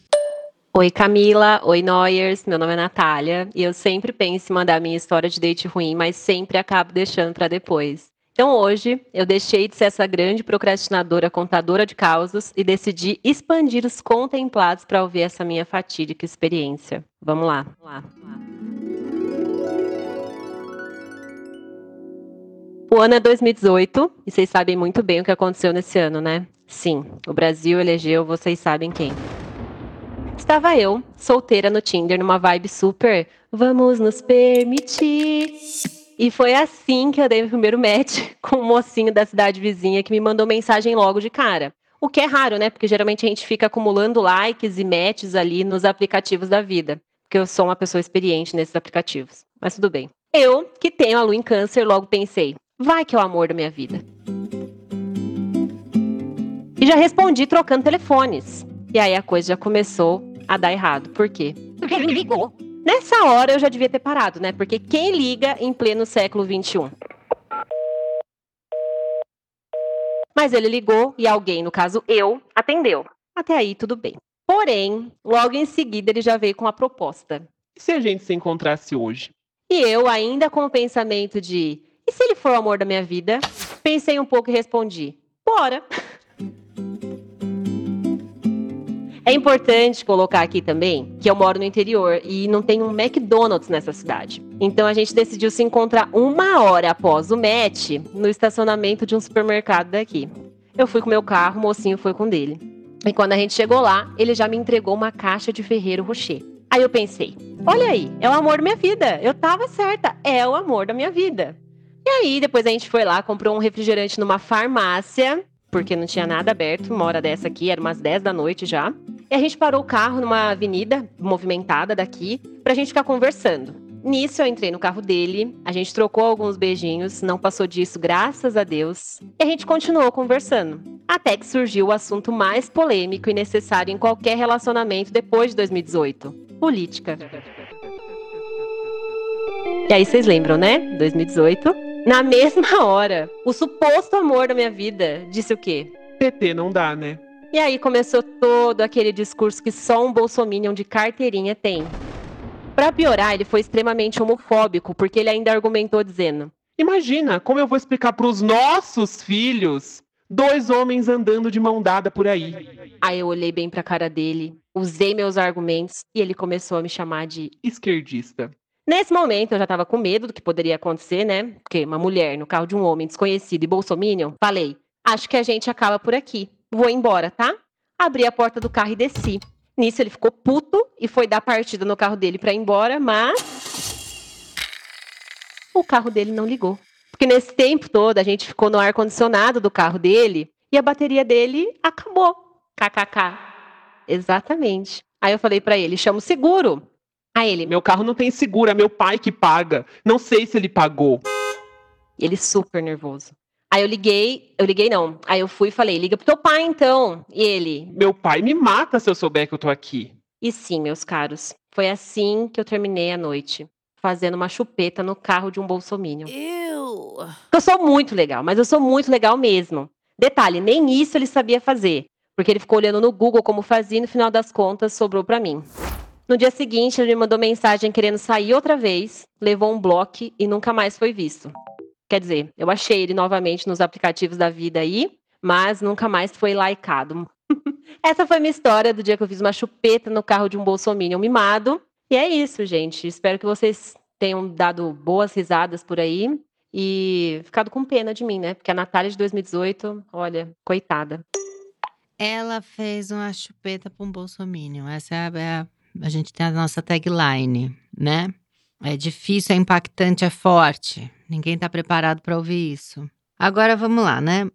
Oi Camila, oi Noyers, meu nome é Natália e eu sempre penso em mandar minha história de date ruim, mas sempre acabo deixando para depois. Então hoje eu deixei de ser essa grande procrastinadora contadora de causos e decidi expandir os contemplados para ouvir essa minha fatídica experiência. Vamos lá. Vamos lá. O ano é 2018 e vocês sabem muito bem o que aconteceu nesse ano, né? Sim, o Brasil elegeu vocês sabem quem. Estava eu, solteira no Tinder, numa vibe super vamos nos permitir. E foi assim que eu dei meu primeiro match com um mocinho da cidade vizinha que me mandou mensagem logo de cara. O que é raro, né? Porque geralmente a gente fica acumulando likes e matches ali nos aplicativos da vida. Porque eu sou uma pessoa experiente nesses aplicativos. Mas tudo bem. Eu, que tenho a lua em câncer, logo pensei: vai que é o amor da minha vida. E já respondi trocando telefones. E aí a coisa já começou a dar errado. Por quê? Porque ele me ligou. Nessa hora eu já devia ter parado, né? Porque quem liga em pleno século XXI? Mas ele ligou e alguém, no caso eu, atendeu. Até aí tudo bem. Porém, logo em seguida ele já veio com a proposta. E se a gente se encontrasse hoje? E eu, ainda com o pensamento de: e se ele for o amor da minha vida? Pensei um pouco e respondi: bora! É importante colocar aqui também que eu moro no interior e não tem um McDonald's nessa cidade. Então a gente decidiu se encontrar uma hora após o match no estacionamento de um supermercado daqui. Eu fui com meu carro, o mocinho foi com dele. E quando a gente chegou lá, ele já me entregou uma caixa de Ferreiro Rocher. Aí eu pensei: olha aí, é o amor da minha vida. Eu tava certa, é o amor da minha vida. E aí, depois a gente foi lá, comprou um refrigerante numa farmácia porque não tinha nada aberto, uma hora dessa aqui, era umas 10 da noite já. E a gente parou o carro numa avenida movimentada daqui pra gente ficar conversando. Nisso eu entrei no carro dele, a gente trocou alguns beijinhos, não passou disso, graças a Deus. E a gente continuou conversando. Até que surgiu o assunto mais polêmico e necessário em qualquer relacionamento depois de 2018: política. E aí vocês lembram, né? 2018. Na mesma hora, o suposto amor da minha vida disse o quê? PT não dá, né? E aí começou todo aquele discurso que só um bolsominion de carteirinha tem. Para piorar, ele foi extremamente homofóbico, porque ele ainda argumentou dizendo: Imagina como eu vou explicar para os nossos filhos dois homens andando de mão dada por aí. Aí eu olhei bem pra cara dele, usei meus argumentos e ele começou a me chamar de esquerdista. Nesse momento, eu já tava com medo do que poderia acontecer, né? Porque uma mulher no carro de um homem desconhecido e bolsominion, falei, acho que a gente acaba por aqui. Vou embora, tá? Abri a porta do carro e desci. Nisso ele ficou puto e foi dar partida no carro dele para ir embora, mas o carro dele não ligou. Porque nesse tempo todo a gente ficou no ar condicionado do carro dele e a bateria dele acabou. KKK. Exatamente. Aí eu falei para ele, chama o seguro. Aí ele, Meu carro não tem seguro, é meu pai que paga. Não sei se ele pagou. ele super nervoso. Aí eu liguei, eu liguei não. Aí eu fui e falei, liga pro teu pai então. E ele, Meu pai me mata se eu souber que eu tô aqui. E sim, meus caros, foi assim que eu terminei a noite, fazendo uma chupeta no carro de um bolsominion. Eu. Eu sou muito legal, mas eu sou muito legal mesmo. Detalhe, nem isso ele sabia fazer, porque ele ficou olhando no Google como fazia e no final das contas sobrou pra mim. No dia seguinte, ele me mandou mensagem querendo sair outra vez, levou um bloco e nunca mais foi visto. Quer dizer, eu achei ele novamente nos aplicativos da vida aí, mas nunca mais foi likeado. Essa foi minha história do dia que eu fiz uma chupeta no carro de um bolsominion mimado. E é isso, gente. Espero que vocês tenham dado boas risadas por aí e ficado com pena de mim, né? Porque a Natália de 2018, olha, coitada. Ela fez uma chupeta pra um bolsominion. Essa é é a- a gente tem a nossa tagline, né? É difícil, é impactante, é forte. Ninguém tá preparado pra ouvir isso. Agora vamos lá, né?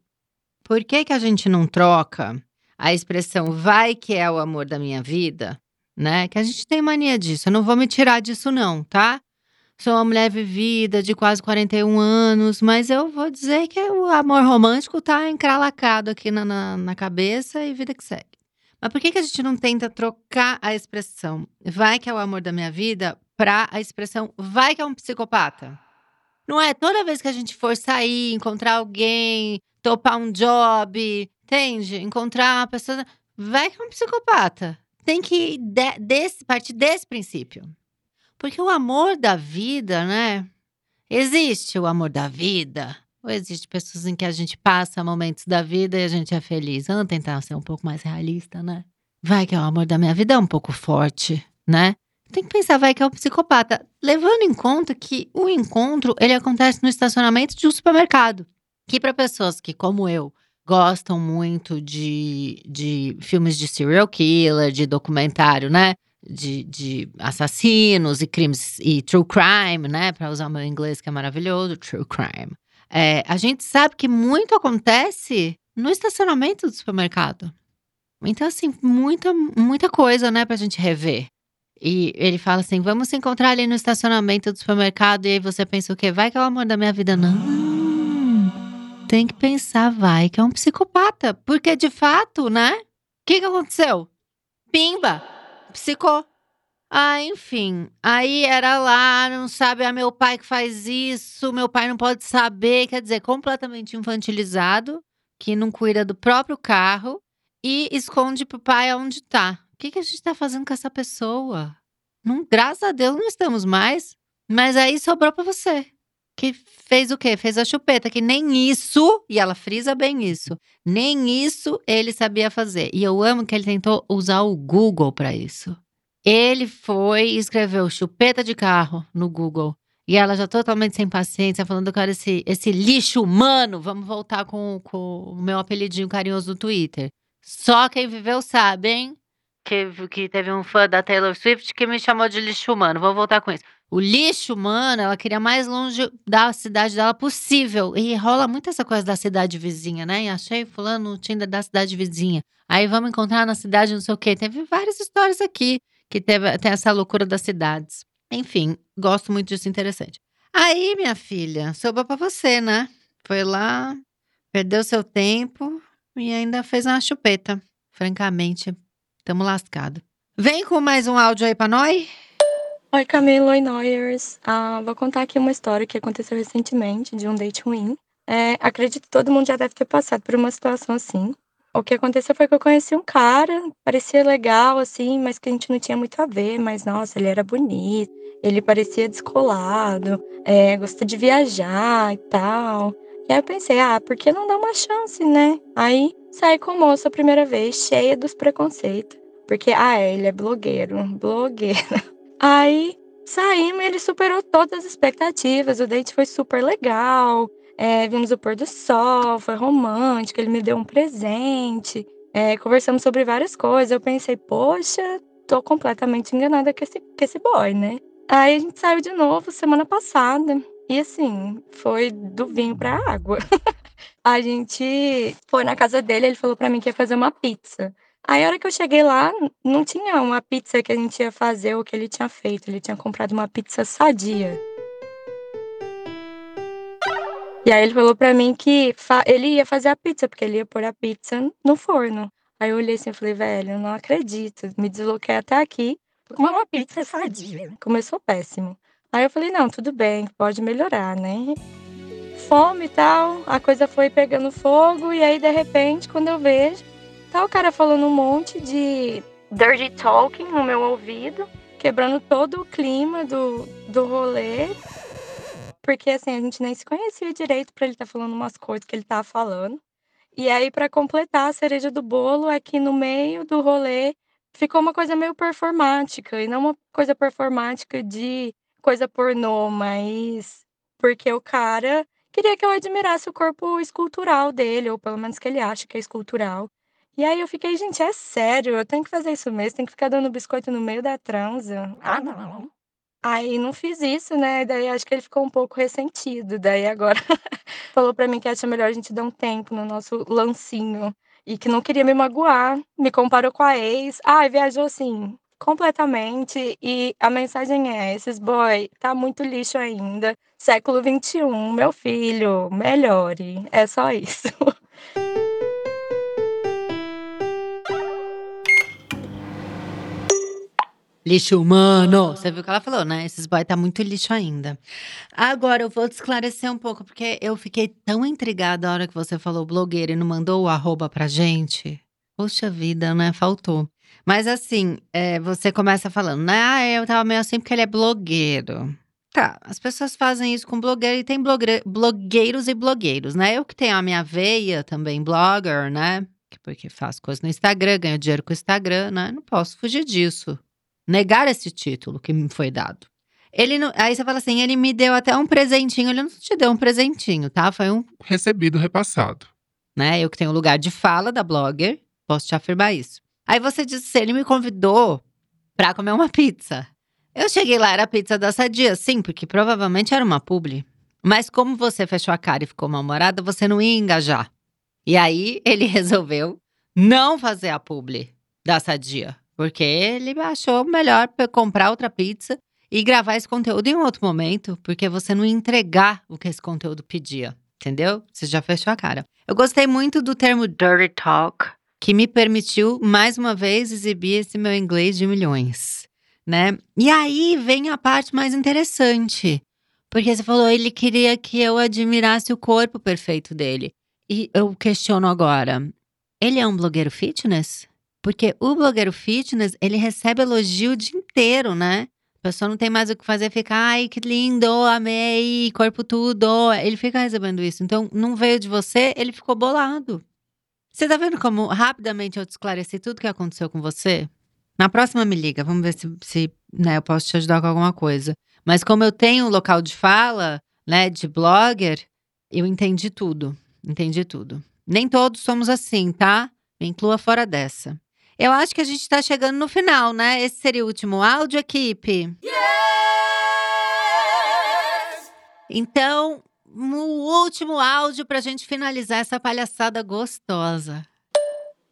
Por que que a gente não troca a expressão vai que é o amor da minha vida, né? Que a gente tem mania disso. Eu não vou me tirar disso não, tá? sou uma mulher vivida de quase 41 anos, mas eu vou dizer que o amor romântico tá encralacado aqui na, na, na cabeça e vida que segue. Mas por que, que a gente não tenta trocar a expressão vai que é o amor da minha vida para a expressão vai que é um psicopata? Não é toda vez que a gente for sair, encontrar alguém, topar um job, entende? Encontrar uma pessoa, vai que é um psicopata. Tem que de, desse, partir desse princípio. Porque o amor da vida, né? Existe o amor da vida. Ou existe pessoas em que a gente passa momentos da vida e a gente é feliz. Vamos tentar ser um pouco mais realista, né? Vai que é o amor da minha vida é um pouco forte, né? Tem que pensar, vai que é o psicopata. Levando em conta que o encontro, ele acontece no estacionamento de um supermercado. Que para pessoas que, como eu, gostam muito de, de filmes de serial killer, de documentário, né? De, de assassinos e crimes e true crime, né? Para usar o meu inglês que é maravilhoso, true crime. É, a gente sabe que muito acontece no estacionamento do supermercado. Então, assim, muita, muita coisa, né, pra gente rever. E ele fala assim: vamos se encontrar ali no estacionamento do supermercado. E aí você pensa o quê? Vai que é o amor da minha vida. Não. Tem que pensar, vai que é um psicopata. Porque de fato, né? O que, que aconteceu? Pimba! Psicou. Ah, enfim. Aí era lá, não sabe, é meu pai que faz isso, meu pai não pode saber. Quer dizer, completamente infantilizado, que não cuida do próprio carro e esconde pro pai aonde tá. O que, que a gente tá fazendo com essa pessoa? Não, graças a Deus não estamos mais. Mas aí sobrou pra você. Que fez o quê? Fez a chupeta, que nem isso, e ela frisa bem isso, nem isso ele sabia fazer. E eu amo que ele tentou usar o Google para isso. Ele foi e escreveu chupeta de carro no Google. E ela já totalmente sem paciência, falando que era esse, esse lixo humano. Vamos voltar com, com o meu apelidinho carinhoso no Twitter. Só quem viveu sabe, hein? Que, que teve um fã da Taylor Swift que me chamou de lixo humano. Vou voltar com isso. O lixo humano, ela queria mais longe da cidade dela possível. E rola muito essa coisa da cidade vizinha, né? E achei fulano no Tinder da cidade vizinha. Aí vamos encontrar na cidade não sei o quê. Teve várias histórias aqui que teve, tem essa loucura das cidades. Enfim, gosto muito disso, interessante. Aí, minha filha, sobrou pra você, né? Foi lá, perdeu seu tempo e ainda fez uma chupeta. Francamente, tamo lascado. Vem com mais um áudio aí pra nós. Oi, Camila, oi, Noyers. Ah, vou contar aqui uma história que aconteceu recentemente de um date ruim. É, acredito que todo mundo já deve ter passado por uma situação assim. O que aconteceu foi que eu conheci um cara, parecia legal, assim, mas que a gente não tinha muito a ver. Mas, nossa, ele era bonito, ele parecia descolado, é, gostou de viajar e tal. E aí eu pensei, ah, por que não dar uma chance, né? Aí saí com o moço a primeira vez, cheia dos preconceitos. Porque, ah, ele é blogueiro, blogueiro. Aí saímos ele superou todas as expectativas. O date foi super legal. É, vimos o pôr do sol, foi romântico, ele me deu um presente. É, conversamos sobre várias coisas. Eu pensei, poxa, tô completamente enganada com esse, com esse boy, né? Aí a gente saiu de novo semana passada. E assim, foi do vinho pra água. a gente foi na casa dele, ele falou para mim que ia fazer uma pizza. Aí a hora que eu cheguei lá, não tinha uma pizza que a gente ia fazer o que ele tinha feito. Ele tinha comprado uma pizza sadia. E aí ele falou pra mim que ele ia fazer a pizza, porque ele ia pôr a pizza no forno. Aí eu olhei assim e falei, velho, eu não acredito. Me desloquei até aqui com uma pizza sadia. Começou péssimo. Aí eu falei, não, tudo bem, pode melhorar, né? Fome e tal, a coisa foi pegando fogo, e aí de repente, quando eu vejo, tá o cara falando um monte de dirty talking no meu ouvido, quebrando todo o clima do, do rolê. Porque assim, a gente nem se conhecia direito para ele estar tá falando umas coisas que ele tava falando. E aí, para completar a cereja do bolo, é que no meio do rolê ficou uma coisa meio performática. E não uma coisa performática de coisa pornô, mas porque o cara queria que eu admirasse o corpo escultural dele, ou pelo menos que ele acha que é escultural. E aí eu fiquei, gente, é sério, eu tenho que fazer isso mesmo, tem que ficar dando biscoito no meio da transa. Ah, não. Aí não fiz isso, né? Daí acho que ele ficou um pouco ressentido. Daí agora falou para mim que acha melhor a gente dar um tempo no nosso lancinho e que não queria me magoar. Me comparou com a ex. Ah, viajou assim completamente. E a mensagem é: esses boy tá muito lixo ainda. Século XXI, meu filho, melhore. É só isso. Lixo humano. Você viu o que ela falou, né? Esses boy tá muito lixo ainda. Agora eu vou te esclarecer um pouco, porque eu fiquei tão intrigada a hora que você falou blogueira e não mandou o arroba pra gente. Poxa vida, né? Faltou. Mas assim, é, você começa falando, né? Ah, eu tava meio assim porque ele é blogueiro. Tá, as pessoas fazem isso com blogueiro e tem blogueiros e blogueiros, né? Eu que tenho a minha veia também, blogger, né? que- Porque faço coisas no Instagram, ganho dinheiro com o Instagram, né? Não posso fugir disso. Negar esse título que me foi dado. Ele não, aí você fala assim, ele me deu até um presentinho. Ele não te deu um presentinho, tá? Foi um, Recebido repassado. né? Eu que tenho lugar de fala da blogger, posso te afirmar isso. Aí você disse, ele me convidou pra comer uma pizza. Eu cheguei lá, era pizza da Sadia, sim, porque provavelmente era uma publi. Mas como você fechou a cara e ficou mal-humorada, você não ia engajar. E aí ele resolveu não fazer a publi da Sadia, porque ele achou melhor comprar outra pizza e gravar esse conteúdo em outro momento, porque você não ia entregar o que esse conteúdo pedia, entendeu? Você já fechou a cara. Eu gostei muito do termo dirty talk, que me permitiu mais uma vez exibir esse meu inglês de milhões, né? E aí vem a parte mais interessante, porque você falou ele queria que eu admirasse o corpo perfeito dele. E eu questiono agora, ele é um blogueiro fitness? Porque o blogueiro fitness, ele recebe elogio o dia inteiro, né? A pessoa não tem mais o que fazer, fica, ai, que lindo, amei, corpo tudo. Ele fica recebendo isso. Então, não veio de você, ele ficou bolado. Você tá vendo como rapidamente eu te esclareci tudo que aconteceu com você? Na próxima me liga, vamos ver se, se né, eu posso te ajudar com alguma coisa. Mas como eu tenho um local de fala, né, de blogger, eu entendi tudo. Entendi tudo. Nem todos somos assim, tá? Me inclua fora dessa. Eu acho que a gente tá chegando no final, né? Esse seria o último áudio, equipe? Então, o último áudio pra gente finalizar essa palhaçada gostosa.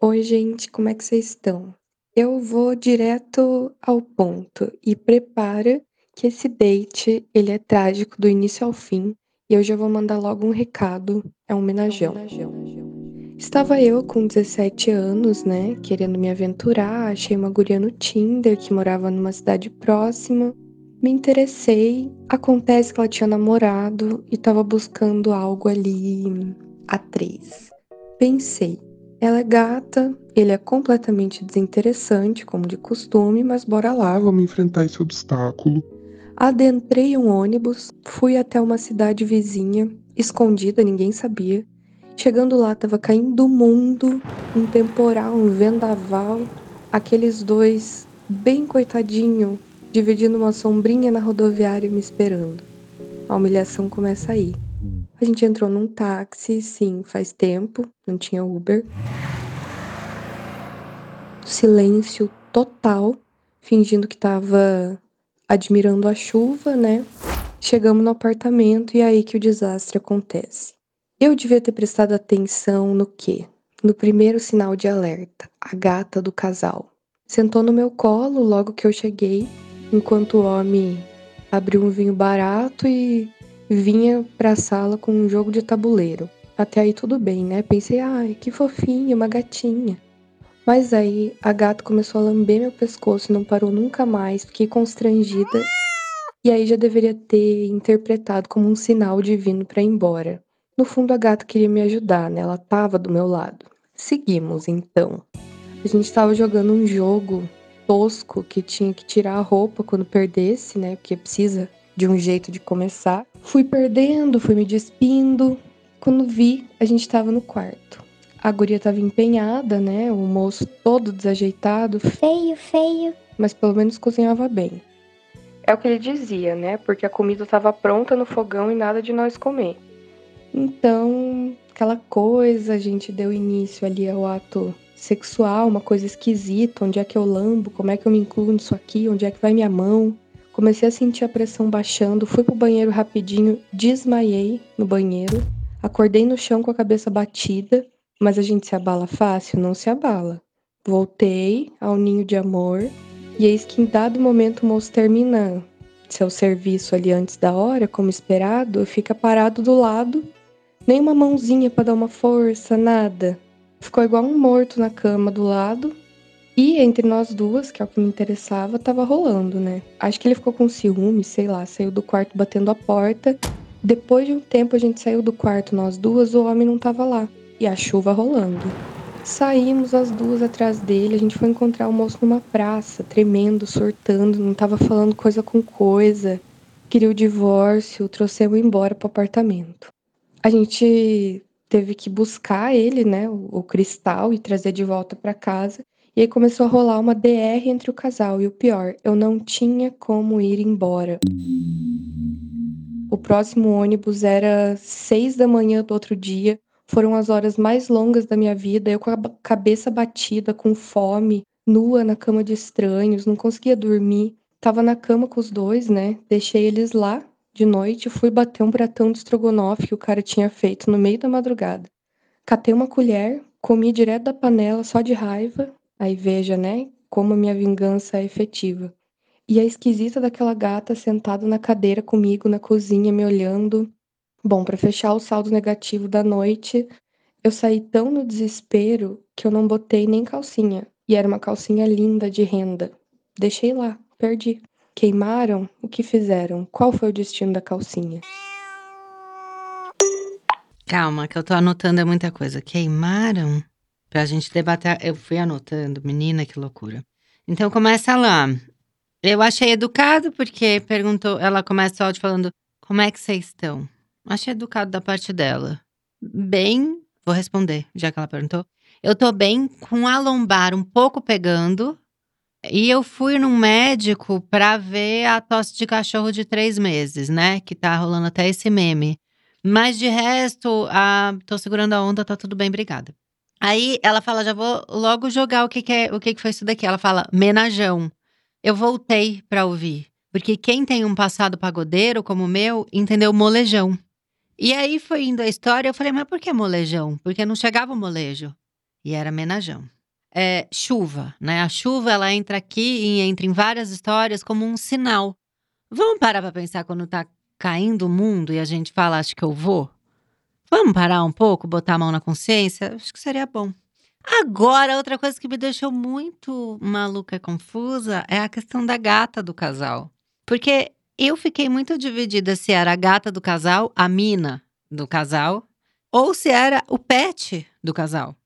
Oi, gente, como é que vocês estão? Eu vou direto ao ponto e prepara que esse date, ele é trágico do início ao fim e eu já vou mandar logo um recado, é um homenajão. Estava eu com 17 anos, né, querendo me aventurar, achei uma guria no Tinder que morava numa cidade próxima, me interessei, acontece que ela tinha namorado e estava buscando algo ali a três. Pensei, ela é gata, ele é completamente desinteressante, como de costume, mas bora lá. Vamos enfrentar esse obstáculo. Adentrei um ônibus, fui até uma cidade vizinha, escondida, ninguém sabia. Chegando lá, tava caindo o mundo, um temporal, um vendaval. Aqueles dois, bem coitadinho, dividindo uma sombrinha na rodoviária me esperando. A humilhação começa aí. A gente entrou num táxi, sim, faz tempo, não tinha Uber. Silêncio total, fingindo que tava admirando a chuva, né? Chegamos no apartamento e é aí que o desastre acontece. Eu devia ter prestado atenção no quê? No primeiro sinal de alerta, a gata do casal. Sentou no meu colo logo que eu cheguei, enquanto o homem abriu um vinho barato e vinha pra sala com um jogo de tabuleiro. Até aí tudo bem, né? Pensei, ai, que fofinha, uma gatinha. Mas aí a gata começou a lamber meu pescoço não parou nunca mais, fiquei constrangida. E aí já deveria ter interpretado como um sinal divino pra ir embora. No fundo a gata queria me ajudar, né? Ela tava do meu lado. Seguimos então. A gente tava jogando um jogo tosco que tinha que tirar a roupa quando perdesse, né? Porque precisa de um jeito de começar. Fui perdendo, fui me despindo. Quando vi, a gente tava no quarto. A guria tava empenhada, né? O moço todo desajeitado. Feio, feio. Mas pelo menos cozinhava bem. É o que ele dizia, né? Porque a comida estava pronta no fogão e nada de nós comer. Então, aquela coisa, a gente deu início ali ao ato sexual, uma coisa esquisita, onde é que eu lambo, como é que eu me incluo nisso aqui, onde é que vai minha mão. Comecei a sentir a pressão baixando, fui pro banheiro rapidinho, desmaiei no banheiro, acordei no chão com a cabeça batida, mas a gente se abala fácil? Não se abala. Voltei ao ninho de amor, E eis que em dado momento o moço termina seu serviço ali antes da hora, como esperado, fica parado do lado, nem uma mãozinha para dar uma força, nada. Ficou igual um morto na cama do lado. E entre nós duas, que é o que me interessava, tava rolando, né? Acho que ele ficou com ciúme, sei lá, saiu do quarto batendo a porta. Depois de um tempo a gente saiu do quarto, nós duas, o homem não tava lá. E a chuva rolando. Saímos as duas atrás dele, a gente foi encontrar o moço numa praça, tremendo, surtando, não tava falando coisa com coisa. Queria o divórcio, trouxemos embora pro apartamento. A gente teve que buscar ele, né, o, o cristal e trazer de volta para casa. E aí começou a rolar uma DR entre o casal. E o pior, eu não tinha como ir embora. O próximo ônibus era seis da manhã do outro dia. Foram as horas mais longas da minha vida, eu com a cabeça batida, com fome, nua na cama de estranhos, não conseguia dormir. Tava na cama com os dois, né? Deixei eles lá de noite, fui bater um pratão de estrogonofe que o cara tinha feito no meio da madrugada. Catei uma colher, comi direto da panela só de raiva. Aí veja, né, como a minha vingança é efetiva. E a esquisita daquela gata sentada na cadeira comigo na cozinha, me olhando, Bom, para fechar o saldo negativo da noite, eu saí tão no desespero que eu não botei nem calcinha. E era uma calcinha linda de renda. Deixei lá, perdi. Queimaram? O que fizeram? Qual foi o destino da calcinha? Calma, que eu tô anotando muita coisa. Queimaram? Pra gente debater. Eu fui anotando, menina, que loucura. Então começa lá. Eu achei educado porque perguntou. Ela começa o áudio falando: Como é que vocês estão? Achei educado da parte dela. Bem, vou responder, já que ela perguntou. Eu tô bem com a lombar um pouco pegando. E eu fui num médico pra ver a tosse de cachorro de três meses, né? Que tá rolando até esse meme. Mas de resto, a, tô segurando a onda, tá tudo bem, obrigada. Aí ela fala, já vou logo jogar o que, que é, o que, que foi isso daqui. Ela fala, menajão. Eu voltei pra ouvir. Porque quem tem um passado pagodeiro como o meu, entendeu molejão. E aí foi indo a história, eu falei, mas por que molejão? Porque não chegava o molejo. E era menajão. É, chuva, né? A chuva, ela entra aqui e entra em várias histórias como um sinal. Vamos parar pra pensar quando tá caindo o mundo e a gente fala, acho que eu vou? Vamos parar um pouco, botar a mão na consciência? Acho que seria bom. Agora, outra coisa que me deixou muito maluca e confusa é a questão da gata do casal. Porque eu fiquei muito dividida se era a gata do casal, a mina do casal, ou se era o pet do casal.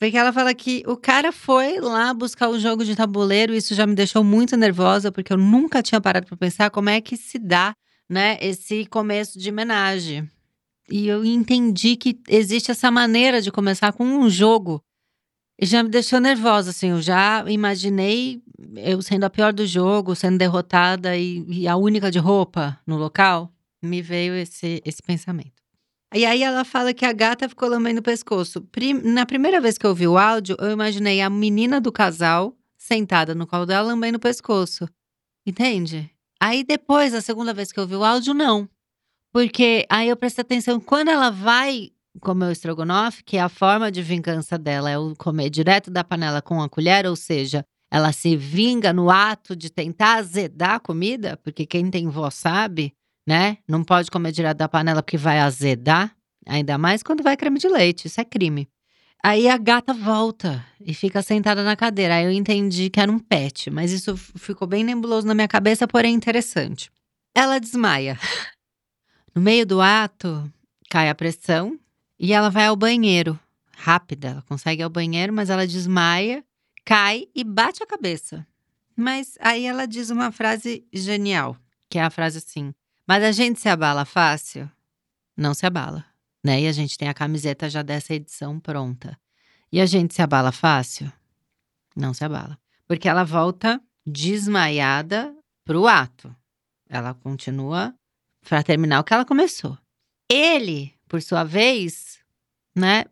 Porque ela fala que o cara foi lá buscar o jogo de tabuleiro, isso já me deixou muito nervosa, porque eu nunca tinha parado para pensar como é que se dá, né, esse começo de homenagem. E eu entendi que existe essa maneira de começar com um jogo e já me deixou nervosa, assim. Eu já imaginei eu sendo a pior do jogo, sendo derrotada e, e a única de roupa no local. Me veio esse, esse pensamento. E aí ela fala que a gata ficou lambendo o pescoço. Na primeira vez que eu ouvi o áudio, eu imaginei a menina do casal sentada no colo dela lambendo o pescoço. Entende? Aí depois, a segunda vez que eu ouvi o áudio, não. Porque aí eu prestei atenção, quando ela vai comer o estrogonofe, que é a forma de vingança dela é o comer direto da panela com a colher, ou seja, ela se vinga no ato de tentar azedar a comida, porque quem tem vó sabe, né? Não pode comer direto da panela porque vai azedar, ainda mais quando vai creme de leite, isso é crime. Aí a gata volta e fica sentada na cadeira. Aí eu entendi que era um pet, mas isso ficou bem nebuloso na minha cabeça, porém interessante. Ela desmaia. No meio do ato, cai a pressão, e ela vai ao banheiro. Rápida, ela consegue ir ao banheiro, mas ela desmaia, cai e bate a cabeça. Mas aí ela diz uma frase genial, que é a frase assim: Mas a gente se abala fácil? Não se abala, né? E a gente tem a camiseta já dessa edição pronta. E a gente se abala fácil? Não se abala. Porque ela volta desmaiada pro ato. Ela continua para terminar o que ela começou. Ele por sua vez, né,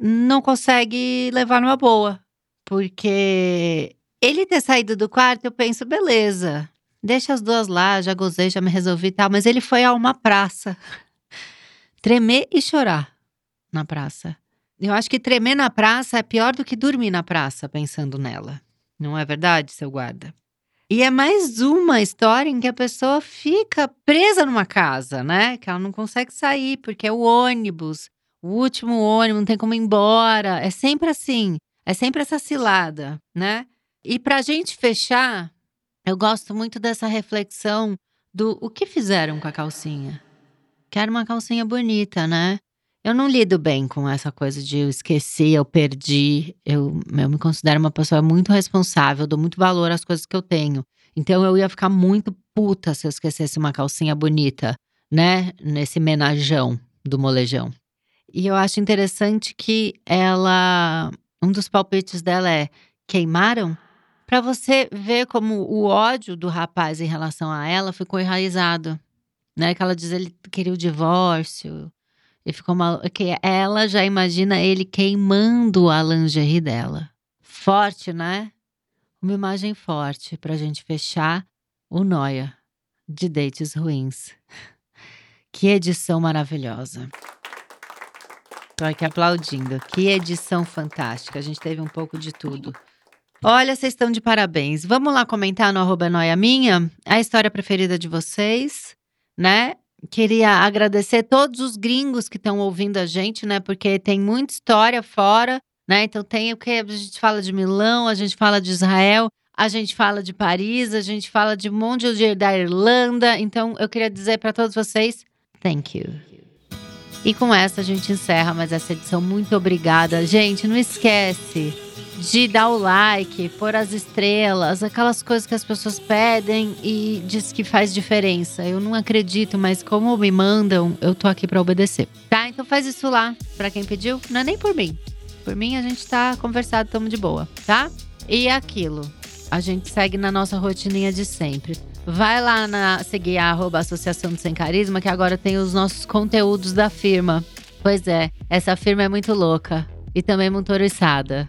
não consegue levar numa boa. Porque ele ter saído do quarto, eu penso, beleza, deixa as duas lá, já gozei, já me resolvi e tal. Mas ele foi a uma praça. Tremer e chorar na praça. Eu acho que tremer na praça é pior do que dormir na praça, pensando nela. Não é verdade, seu guarda? E é mais uma história em que a pessoa fica presa numa casa, né? Que ela não consegue sair, porque é o ônibus, o último ônibus, não tem como ir embora. É sempre assim, é sempre essa cilada, né? E pra gente fechar, eu gosto muito dessa reflexão do o que fizeram com a calcinha. Que era uma calcinha bonita, né? Eu não lido bem com essa coisa de eu esqueci, eu perdi. Eu, eu me considero uma pessoa muito responsável, dou muito valor às coisas que eu tenho. Então eu ia ficar muito puta se eu esquecesse uma calcinha bonita, né? Nesse menajão do molejão. E eu acho interessante que ela. Um dos palpites dela é: queimaram? Para você ver como o ódio do rapaz em relação a ela ficou enraizado. Né? Que ela diz ele queria o divórcio. E ficou mal. Que ela já imagina ele queimando a lingerie dela. Forte, né? Uma imagem forte pra gente fechar o Noia de Dates Ruins. Que edição maravilhosa. Tô aqui aplaudindo. Que edição fantástica. A gente teve um pouco de tudo. Olha, vocês estão de parabéns. Vamos lá comentar no arroba noia minha a história preferida de vocês, né? Queria agradecer todos os gringos que estão ouvindo a gente, né? Porque tem muita história fora, né? Então tem o que a gente fala de Milão, a gente fala de Israel, a gente fala de Paris, a gente fala de um monte de da Irlanda. Então eu queria dizer para todos vocês, thank you. E com essa a gente encerra mais essa edição. Muito obrigada, gente. Não esquece de dar o like, pôr as estrelas, aquelas coisas que as pessoas pedem e diz que faz diferença. Eu não acredito, mas como me mandam, eu tô aqui para obedecer. Tá? Então faz isso lá, para quem pediu, não é nem por mim. Por mim a gente tá conversado, tamo de boa, tá? E aquilo, a gente segue na nossa rotininha de sempre. Vai lá na seguir a arroba Associação do Sem Carisma, que agora tem os nossos conteúdos da firma. Pois é, essa firma é muito louca e também motorizada.